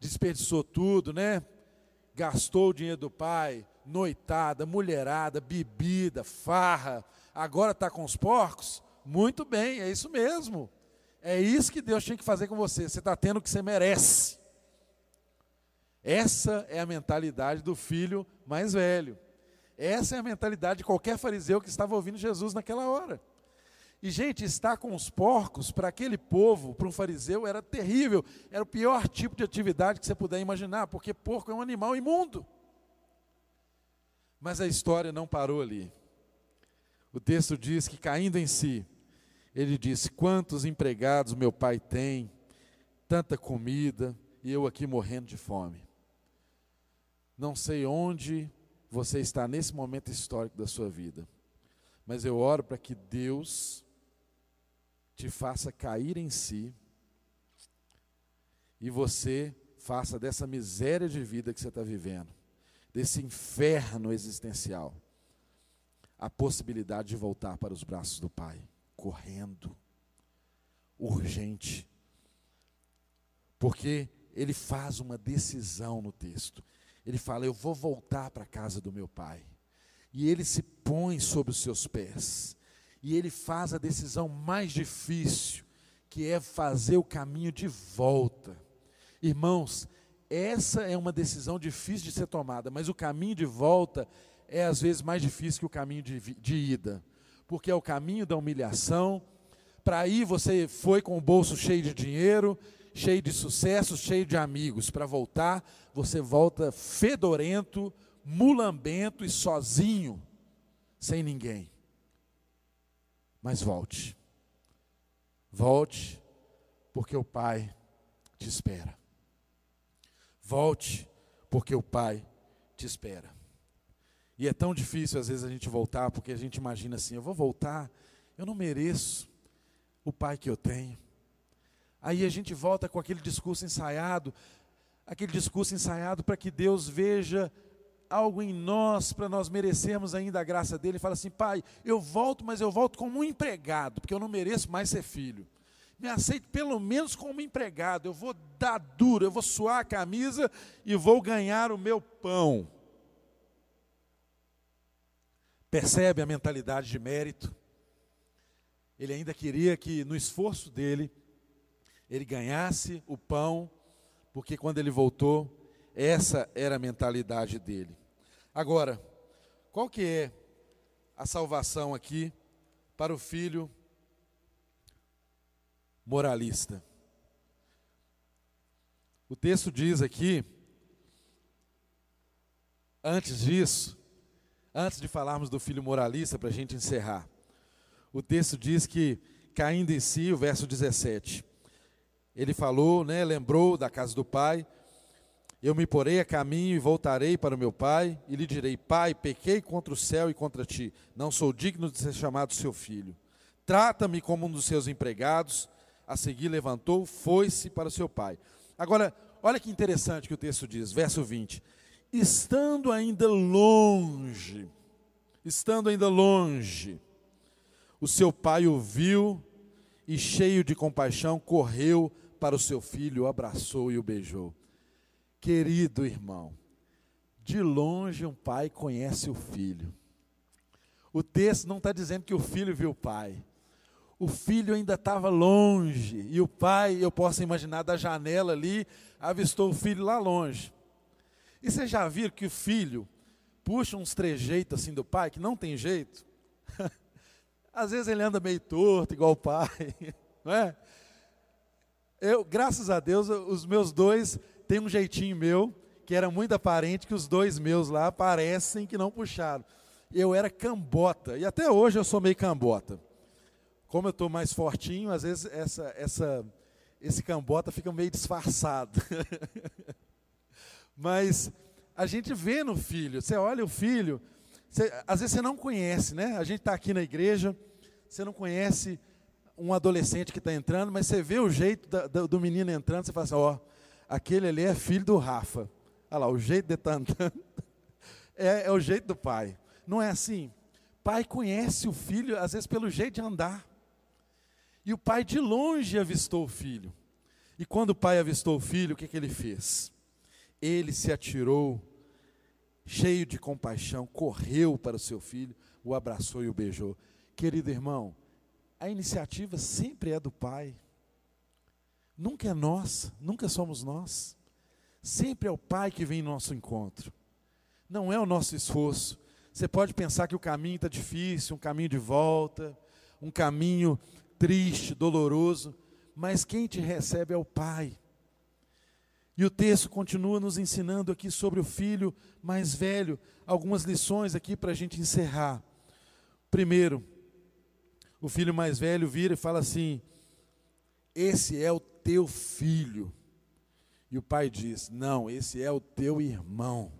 [SPEAKER 1] desperdiçou tudo, né? Gastou o dinheiro do pai, noitada, mulherada, bebida, farra, agora está com os porcos? Muito bem, é isso mesmo. É isso que Deus tinha que fazer com você. Você está tendo o que você merece. Essa é a mentalidade do filho mais velho. Essa é a mentalidade de qualquer fariseu que estava ouvindo Jesus naquela hora. E, gente, estar com os porcos, para aquele povo, para um fariseu, era terrível. Era o pior tipo de atividade que você puder imaginar, porque porco é um animal imundo. Mas a história não parou ali. O texto diz que, caindo em si, ele disse: Quantos empregados meu pai tem, tanta comida, e eu aqui morrendo de fome. Não sei onde você está nesse momento histórico da sua vida, mas eu oro para que Deus te faça cair em si e você faça dessa miséria de vida que você está vivendo, desse inferno existencial, a possibilidade de voltar para os braços do Pai, correndo, urgente, porque ele faz uma decisão no texto. Ele fala: Eu vou voltar para a casa do meu pai. E ele se põe sobre os seus pés e ele faz a decisão mais difícil, que é fazer o caminho de volta. Irmãos, essa é uma decisão difícil de ser tomada, mas o caminho de volta é às vezes mais difícil que o caminho de, de ida, porque é o caminho da humilhação. Para ir você foi com o bolso cheio de dinheiro, cheio de sucesso, cheio de amigos. Para voltar, você volta fedorento, mulambento e sozinho, sem ninguém. Mas volte. Volte, porque o Pai te espera. Volte, porque o Pai te espera. E é tão difícil às vezes a gente voltar, porque a gente imagina assim: eu vou voltar, eu não mereço o Pai que eu tenho. Aí a gente volta com aquele discurso ensaiado, aquele discurso ensaiado para que Deus veja algo em nós, para nós merecermos ainda a graça dele, e fala assim: Pai, eu volto, mas eu volto como um empregado, porque eu não mereço mais ser filho. Me aceite pelo menos como empregado, eu vou dar duro, eu vou suar a camisa e vou ganhar o meu pão. Percebe a mentalidade de mérito? Ele ainda queria que no esforço dele, ele ganhasse o pão, porque quando ele voltou, essa era a mentalidade dele. Agora, qual que é a salvação aqui para o filho moralista? O texto diz aqui, antes disso, antes de falarmos do filho moralista, para a gente encerrar, o texto diz que, caindo em si, o verso 17, ele falou, né, lembrou da casa do pai. Eu me porei a caminho e voltarei para o meu pai e lhe direi: Pai, pequei contra o céu e contra ti. Não sou digno de ser chamado seu filho. Trata-me como um dos seus empregados. A seguir levantou, foi-se para seu pai. Agora, olha que interessante que o texto diz, verso 20: Estando ainda longe, estando ainda longe, o seu pai o viu e, cheio de compaixão, correu para o seu filho, o abraçou e o beijou. Querido irmão, de longe um pai conhece o filho. O texto não está dizendo que o filho viu o pai. O filho ainda estava longe. E o pai, eu posso imaginar da janela ali, avistou o filho lá longe. E você já viu que o filho puxa uns trejeitos assim do pai, que não tem jeito? *laughs* Às vezes ele anda meio torto, igual o pai, *laughs* não é? Eu, graças a Deus, os meus dois têm um jeitinho meu, que era muito aparente que os dois meus lá parecem que não puxaram. Eu era cambota, e até hoje eu sou meio cambota. Como eu estou mais fortinho, às vezes essa, essa, esse cambota fica meio disfarçado. *laughs* Mas a gente vê no filho, você olha o filho, você, às vezes você não conhece, né? A gente está aqui na igreja, você não conhece um adolescente que está entrando, mas você vê o jeito da, do menino entrando, você fala assim, ó, aquele ali é filho do Rafa. Olha lá, o jeito de estar tá andando *laughs* é, é o jeito do pai. Não é assim? Pai conhece o filho, às vezes pelo jeito de andar. E o pai de longe avistou o filho. E quando o pai avistou o filho, o que, que ele fez? Ele se atirou, cheio de compaixão, correu para o seu filho, o abraçou e o beijou. Querido irmão, a iniciativa sempre é do Pai. Nunca é nossa, nunca somos nós. Sempre é o Pai que vem em nosso encontro. Não é o nosso esforço. Você pode pensar que o caminho está difícil, um caminho de volta, um caminho triste, doloroso, mas quem te recebe é o Pai. E o texto continua nos ensinando aqui sobre o filho mais velho, algumas lições aqui para a gente encerrar. Primeiro, o filho mais velho vira e fala assim: Esse é o teu filho. E o pai diz: Não, esse é o teu irmão.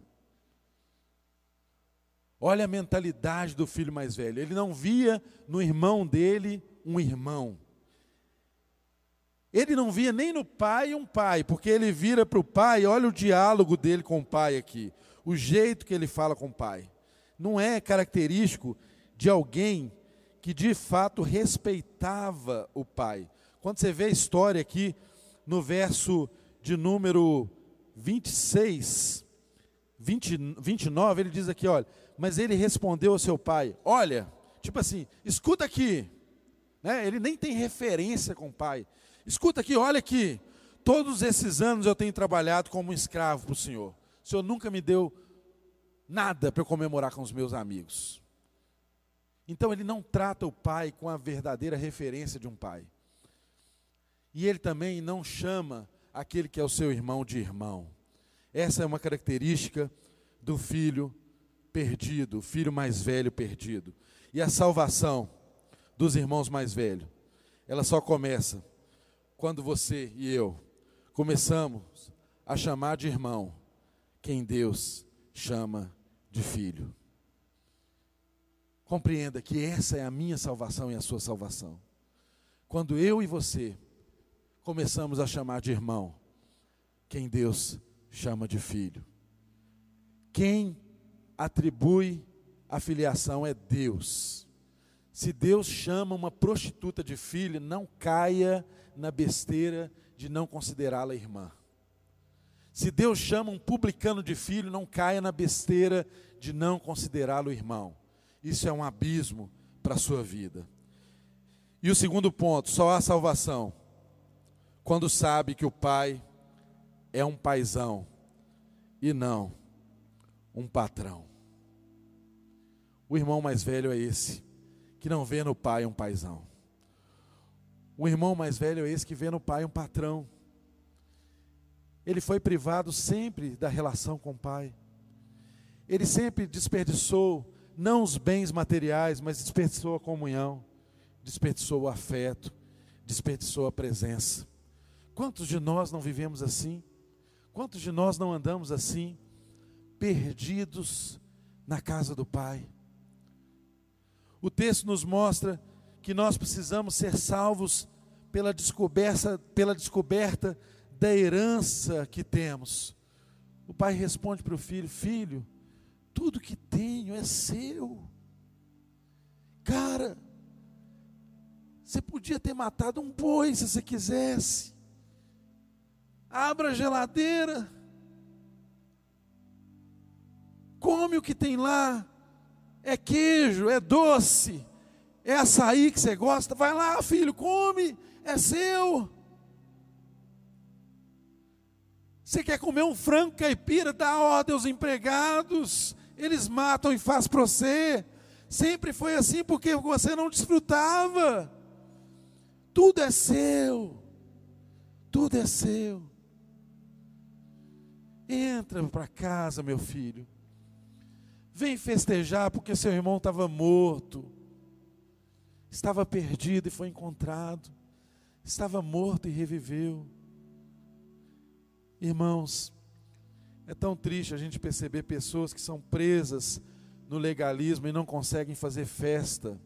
[SPEAKER 1] Olha a mentalidade do filho mais velho. Ele não via no irmão dele um irmão. Ele não via nem no pai um pai, porque ele vira para o pai, olha o diálogo dele com o pai aqui, o jeito que ele fala com o pai. Não é característico de alguém que de fato respeitava o pai. Quando você vê a história aqui, no verso de número 26, 20, 29, ele diz aqui: olha, mas ele respondeu ao seu pai: olha, tipo assim, escuta aqui. Né? Ele nem tem referência com o pai. Escuta aqui, olha aqui. Todos esses anos eu tenho trabalhado como escravo para o Senhor. O Senhor nunca me deu nada para comemorar com os meus amigos. Então ele não trata o pai com a verdadeira referência de um pai. E ele também não chama aquele que é o seu irmão de irmão. Essa é uma característica do filho perdido, filho mais velho perdido. E a salvação dos irmãos mais velhos, ela só começa quando você e eu começamos a chamar de irmão quem Deus chama de filho. Compreenda que essa é a minha salvação e a sua salvação. Quando eu e você começamos a chamar de irmão quem Deus chama de filho. Quem atribui a filiação é Deus. Se Deus chama uma prostituta de filha, não caia na besteira de não considerá-la irmã. Se Deus chama um publicano de filho, não caia na besteira de não considerá-lo irmão. Isso é um abismo para a sua vida. E o segundo ponto, só há salvação quando sabe que o pai é um paizão e não um patrão. O irmão mais velho é esse, que não vê no pai um paizão. O irmão mais velho é esse que vê no pai um patrão. Ele foi privado sempre da relação com o pai. Ele sempre desperdiçou não os bens materiais, mas desperdiçou a comunhão, desperdiçou o afeto, desperdiçou a presença. Quantos de nós não vivemos assim? Quantos de nós não andamos assim, perdidos na casa do Pai? O texto nos mostra que nós precisamos ser salvos pela descoberta, pela descoberta da herança que temos. O pai responde para o filho: Filho, tudo que tenho é seu. Cara, você podia ter matado um boi se você quisesse. Abra a geladeira. Come o que tem lá é queijo, é doce, é açaí que você gosta, vai lá, filho, come, é seu. Você quer comer um frango caipira, dá ordem aos empregados, eles matam e faz para você. Sempre foi assim porque você não desfrutava. Tudo é seu. Tudo é seu. Entra para casa, meu filho. Vem festejar porque seu irmão estava morto, estava perdido e foi encontrado, estava morto e reviveu. Irmãos, é tão triste a gente perceber pessoas que são presas no legalismo e não conseguem fazer festa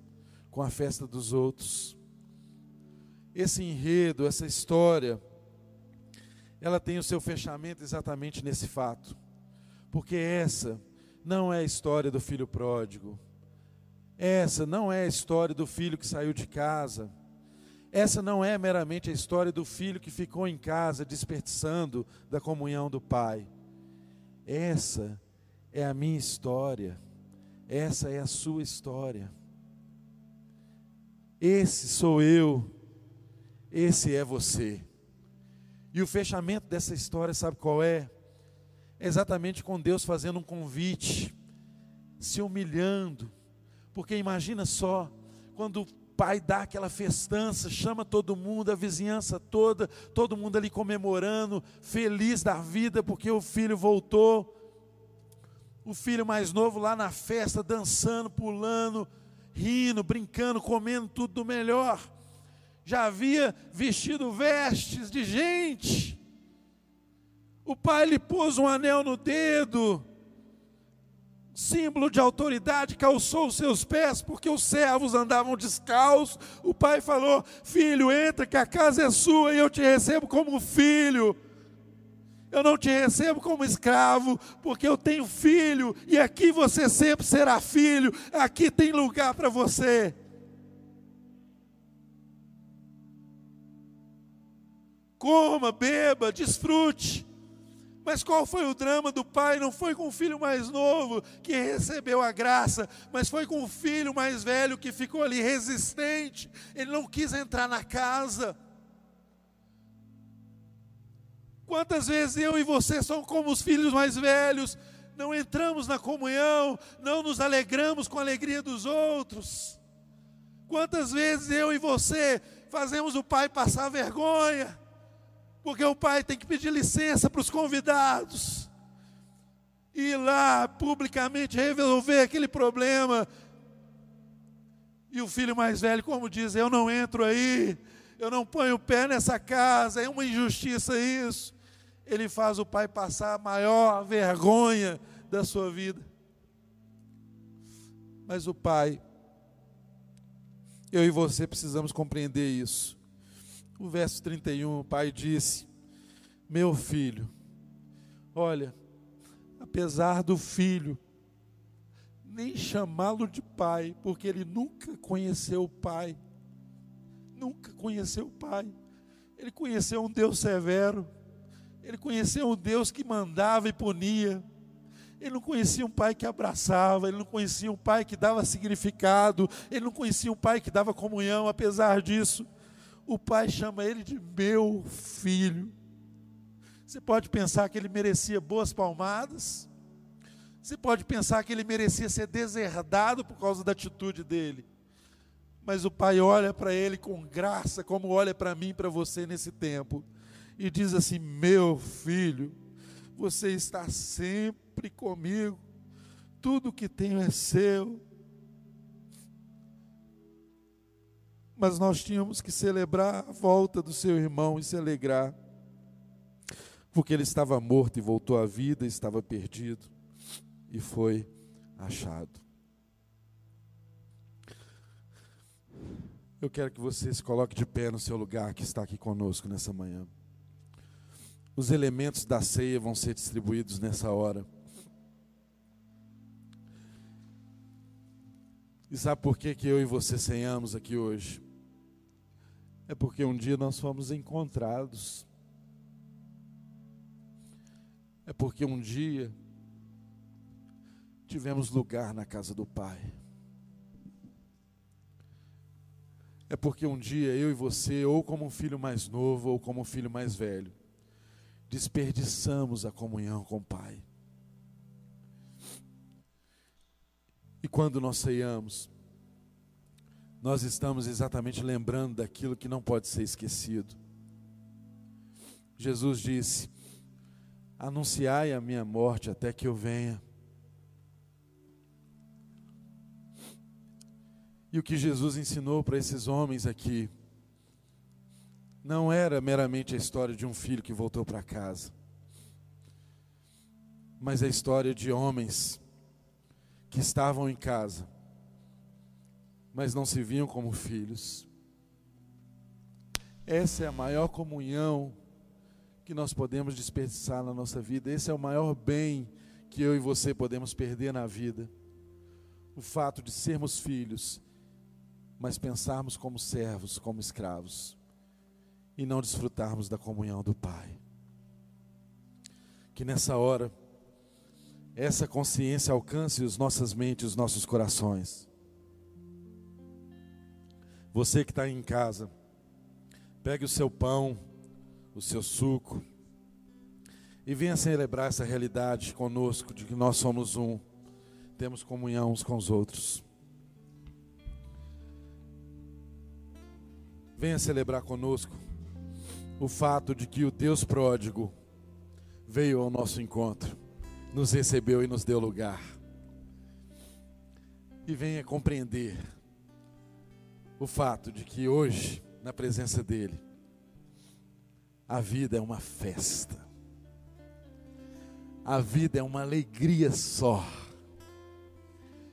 [SPEAKER 1] com a festa dos outros. Esse enredo, essa história, ela tem o seu fechamento exatamente nesse fato, porque essa não é a história do filho pródigo. Essa não é a história do filho que saiu de casa. Essa não é meramente a história do filho que ficou em casa desperdiçando da comunhão do pai. Essa é a minha história. Essa é a sua história. Esse sou eu. Esse é você. E o fechamento dessa história, sabe qual é? Exatamente com Deus fazendo um convite, se humilhando, porque imagina só, quando o pai dá aquela festança, chama todo mundo, a vizinhança toda, todo mundo ali comemorando, feliz da vida, porque o filho voltou, o filho mais novo lá na festa, dançando, pulando, rindo, brincando, comendo tudo do melhor, já havia vestido vestes de gente, o pai lhe pôs um anel no dedo, símbolo de autoridade, calçou os seus pés, porque os servos andavam descalços. O pai falou: Filho, entra, que a casa é sua e eu te recebo como filho. Eu não te recebo como escravo, porque eu tenho filho, e aqui você sempre será filho, aqui tem lugar para você. Coma, beba, desfrute. Mas qual foi o drama do pai? Não foi com o filho mais novo que recebeu a graça, mas foi com o filho mais velho que ficou ali resistente. Ele não quis entrar na casa. Quantas vezes eu e você somos como os filhos mais velhos, não entramos na comunhão, não nos alegramos com a alegria dos outros. Quantas vezes eu e você fazemos o pai passar vergonha, porque o pai tem que pedir licença para os convidados. Ir lá publicamente resolver aquele problema. E o filho mais velho, como diz, eu não entro aí, eu não ponho o pé nessa casa, é uma injustiça isso. Ele faz o pai passar a maior vergonha da sua vida. Mas o pai, eu e você precisamos compreender isso. O verso 31, o pai disse: Meu filho, olha, apesar do filho nem chamá-lo de pai, porque ele nunca conheceu o pai. Nunca conheceu o pai. Ele conheceu um Deus severo. Ele conheceu um Deus que mandava e punia. Ele não conhecia um pai que abraçava, ele não conhecia um pai que dava significado, ele não conhecia um pai que dava comunhão, apesar disso, o pai chama ele de meu filho. Você pode pensar que ele merecia boas palmadas, você pode pensar que ele merecia ser deserdado por causa da atitude dele. Mas o pai olha para ele com graça, como olha para mim para você nesse tempo, e diz assim: Meu filho, você está sempre comigo, tudo que tenho é seu. Mas nós tínhamos que celebrar a volta do seu irmão e se alegrar, porque ele estava morto e voltou à vida, estava perdido e foi achado. Eu quero que você se coloque de pé no seu lugar que está aqui conosco nessa manhã. Os elementos da ceia vão ser distribuídos nessa hora. E sabe por que, que eu e você ceiamos aqui hoje? É porque um dia nós fomos encontrados. É porque um dia tivemos lugar na casa do Pai. É porque um dia eu e você, ou como um filho mais novo, ou como um filho mais velho, desperdiçamos a comunhão com o Pai. E quando nós ceiamos, nós estamos exatamente lembrando daquilo que não pode ser esquecido. Jesus disse: Anunciai a minha morte até que eu venha. E o que Jesus ensinou para esses homens aqui não era meramente a história de um filho que voltou para casa, mas a história de homens que estavam em casa, mas não se viam como filhos. Essa é a maior comunhão que nós podemos desperdiçar na nossa vida, esse é o maior bem que eu e você podemos perder na vida. O fato de sermos filhos mas pensarmos como servos, como escravos, e não desfrutarmos da comunhão do Pai. Que nessa hora, essa consciência alcance as nossas mentes, os nossos corações. Você que está em casa, pegue o seu pão, o seu suco, e venha celebrar essa realidade conosco, de que nós somos um, temos comunhão uns com os outros. venha celebrar conosco o fato de que o Deus pródigo veio ao nosso encontro, nos recebeu e nos deu lugar. E venha compreender o fato de que hoje, na presença dEle, a vida é uma festa, a vida é uma alegria só.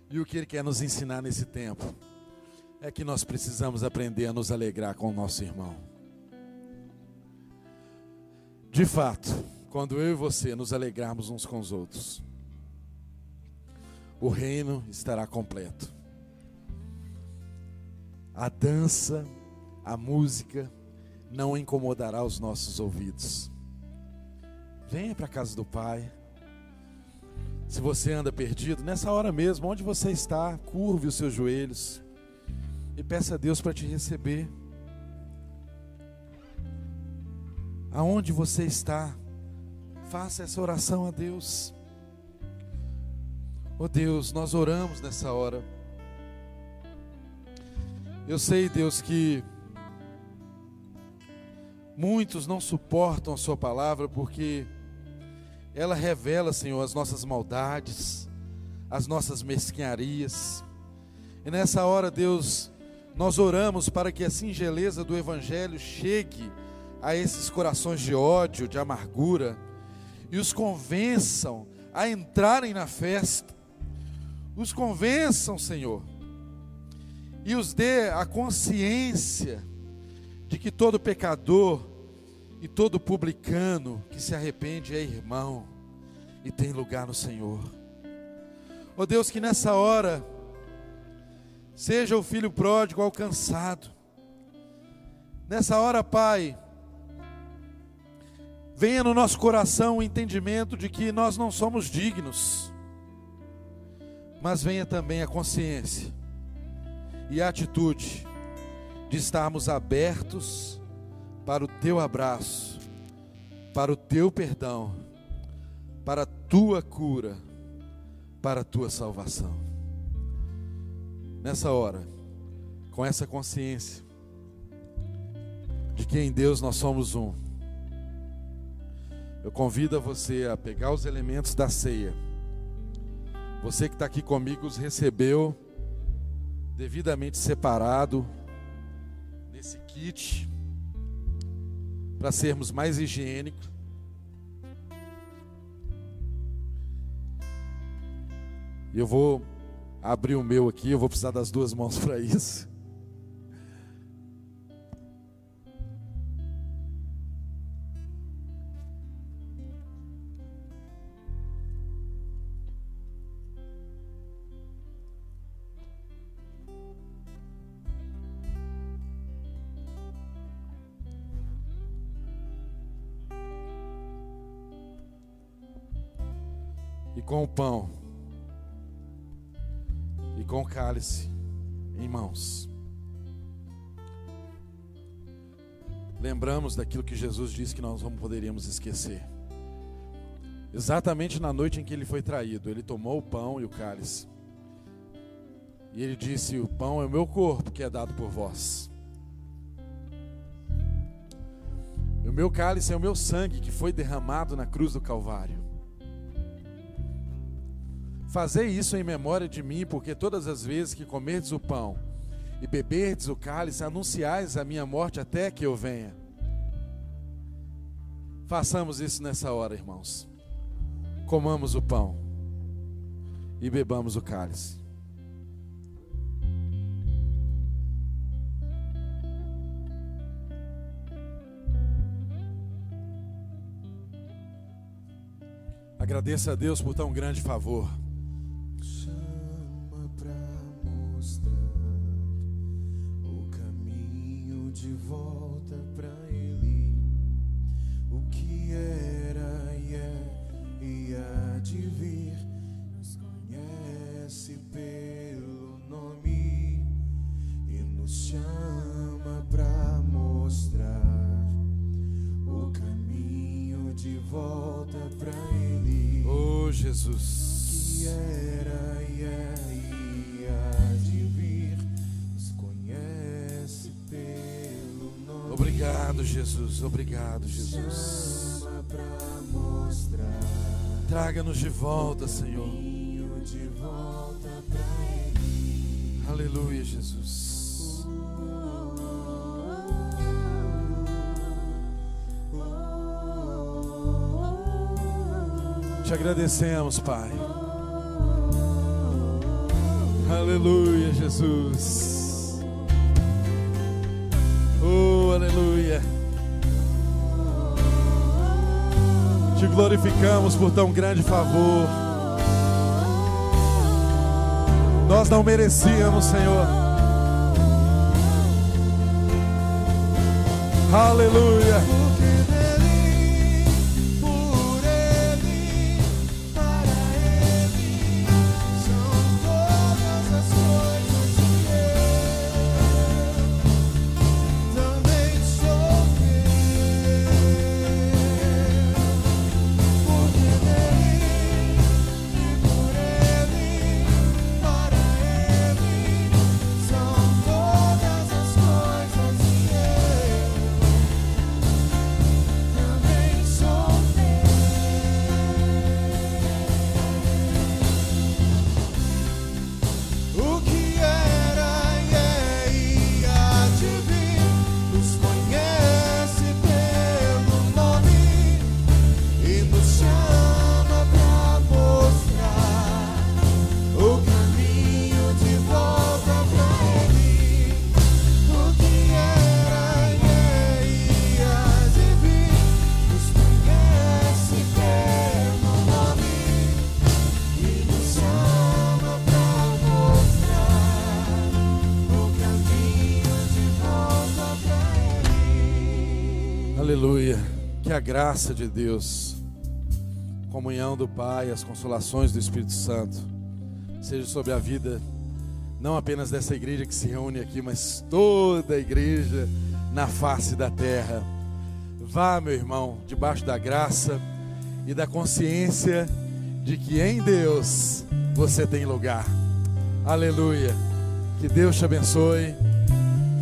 [SPEAKER 1] E o que Ele quer nos ensinar nesse tempo? é que nós precisamos aprender a nos alegrar com o nosso irmão. De fato, quando eu e você nos alegrarmos uns com os outros, o reino estará completo. A dança, a música não incomodará os nossos ouvidos. Venha para a casa do Pai. Se você anda perdido, nessa hora mesmo, onde você está, curve os seus joelhos e peça a Deus para te receber. Aonde você está, faça essa oração a Deus. Oh Deus, nós oramos nessa hora. Eu sei, Deus, que muitos não suportam a Sua palavra porque ela revela, Senhor, as nossas maldades, as nossas mesquinharias. E nessa hora, Deus, nós oramos para que a singeleza do Evangelho chegue a esses corações de ódio, de amargura, e os convençam a entrarem na festa. Os convençam, Senhor, e os dê a consciência de que todo pecador e todo publicano que se arrepende é irmão e tem lugar no Senhor. Ó oh Deus, que nessa hora seja o filho pródigo alcançado. Nessa hora, Pai, venha no nosso coração o entendimento de que nós não somos dignos, mas venha também a consciência e a atitude de estarmos abertos para o teu abraço, para o teu perdão, para a tua cura, para a tua salvação nessa hora, com essa consciência de que em Deus nós somos um, eu convido a você a pegar os elementos da ceia. Você que está aqui comigo os recebeu devidamente separado nesse kit para sermos mais higiênicos. Eu vou abrir o meu aqui, eu vou precisar das duas mãos *laughs* para isso. Com o pão com o cálice em mãos. Lembramos daquilo que Jesus disse que nós não poderíamos esquecer. Exatamente na noite em que ele foi traído, ele tomou o pão e o cálice. E ele disse: O pão é o meu corpo que é dado por vós. O meu cálice é o meu sangue que foi derramado na cruz do Calvário. Fazei isso em memória de mim, porque todas as vezes que comerdes o pão e beberdes o cálice, anunciais a minha morte até que eu venha. Façamos isso nessa hora, irmãos. Comamos o pão e bebamos o cálice. Agradeça a Deus por tão grande favor. Obrigado, Jesus. Obrigado, Jesus. Traga-nos de volta, Senhor.
[SPEAKER 2] De volta
[SPEAKER 1] Aleluia, Jesus. Te agradecemos, Pai. Aleluia, Jesus. Aleluia. Te glorificamos por tão grande favor. Nós não merecíamos, Senhor. Aleluia. Aleluia. Que a graça de Deus, comunhão do Pai, as consolações do Espírito Santo, seja sobre a vida não apenas dessa igreja que se reúne aqui, mas toda a igreja na face da terra. Vá, meu irmão, debaixo da graça e da consciência de que em Deus você tem lugar. Aleluia. Que Deus te abençoe,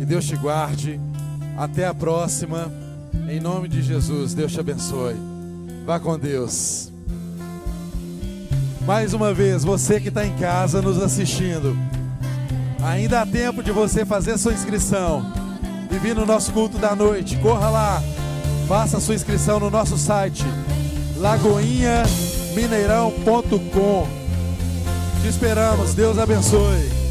[SPEAKER 1] que Deus te guarde. Até a próxima. Em nome de Jesus, Deus te abençoe. Vá com Deus. Mais uma vez, você que está em casa nos assistindo, ainda há tempo de você fazer sua inscrição e vir no nosso culto da noite. Corra lá, faça sua inscrição no nosso site lagoinhamineirão.com. Te esperamos, Deus abençoe.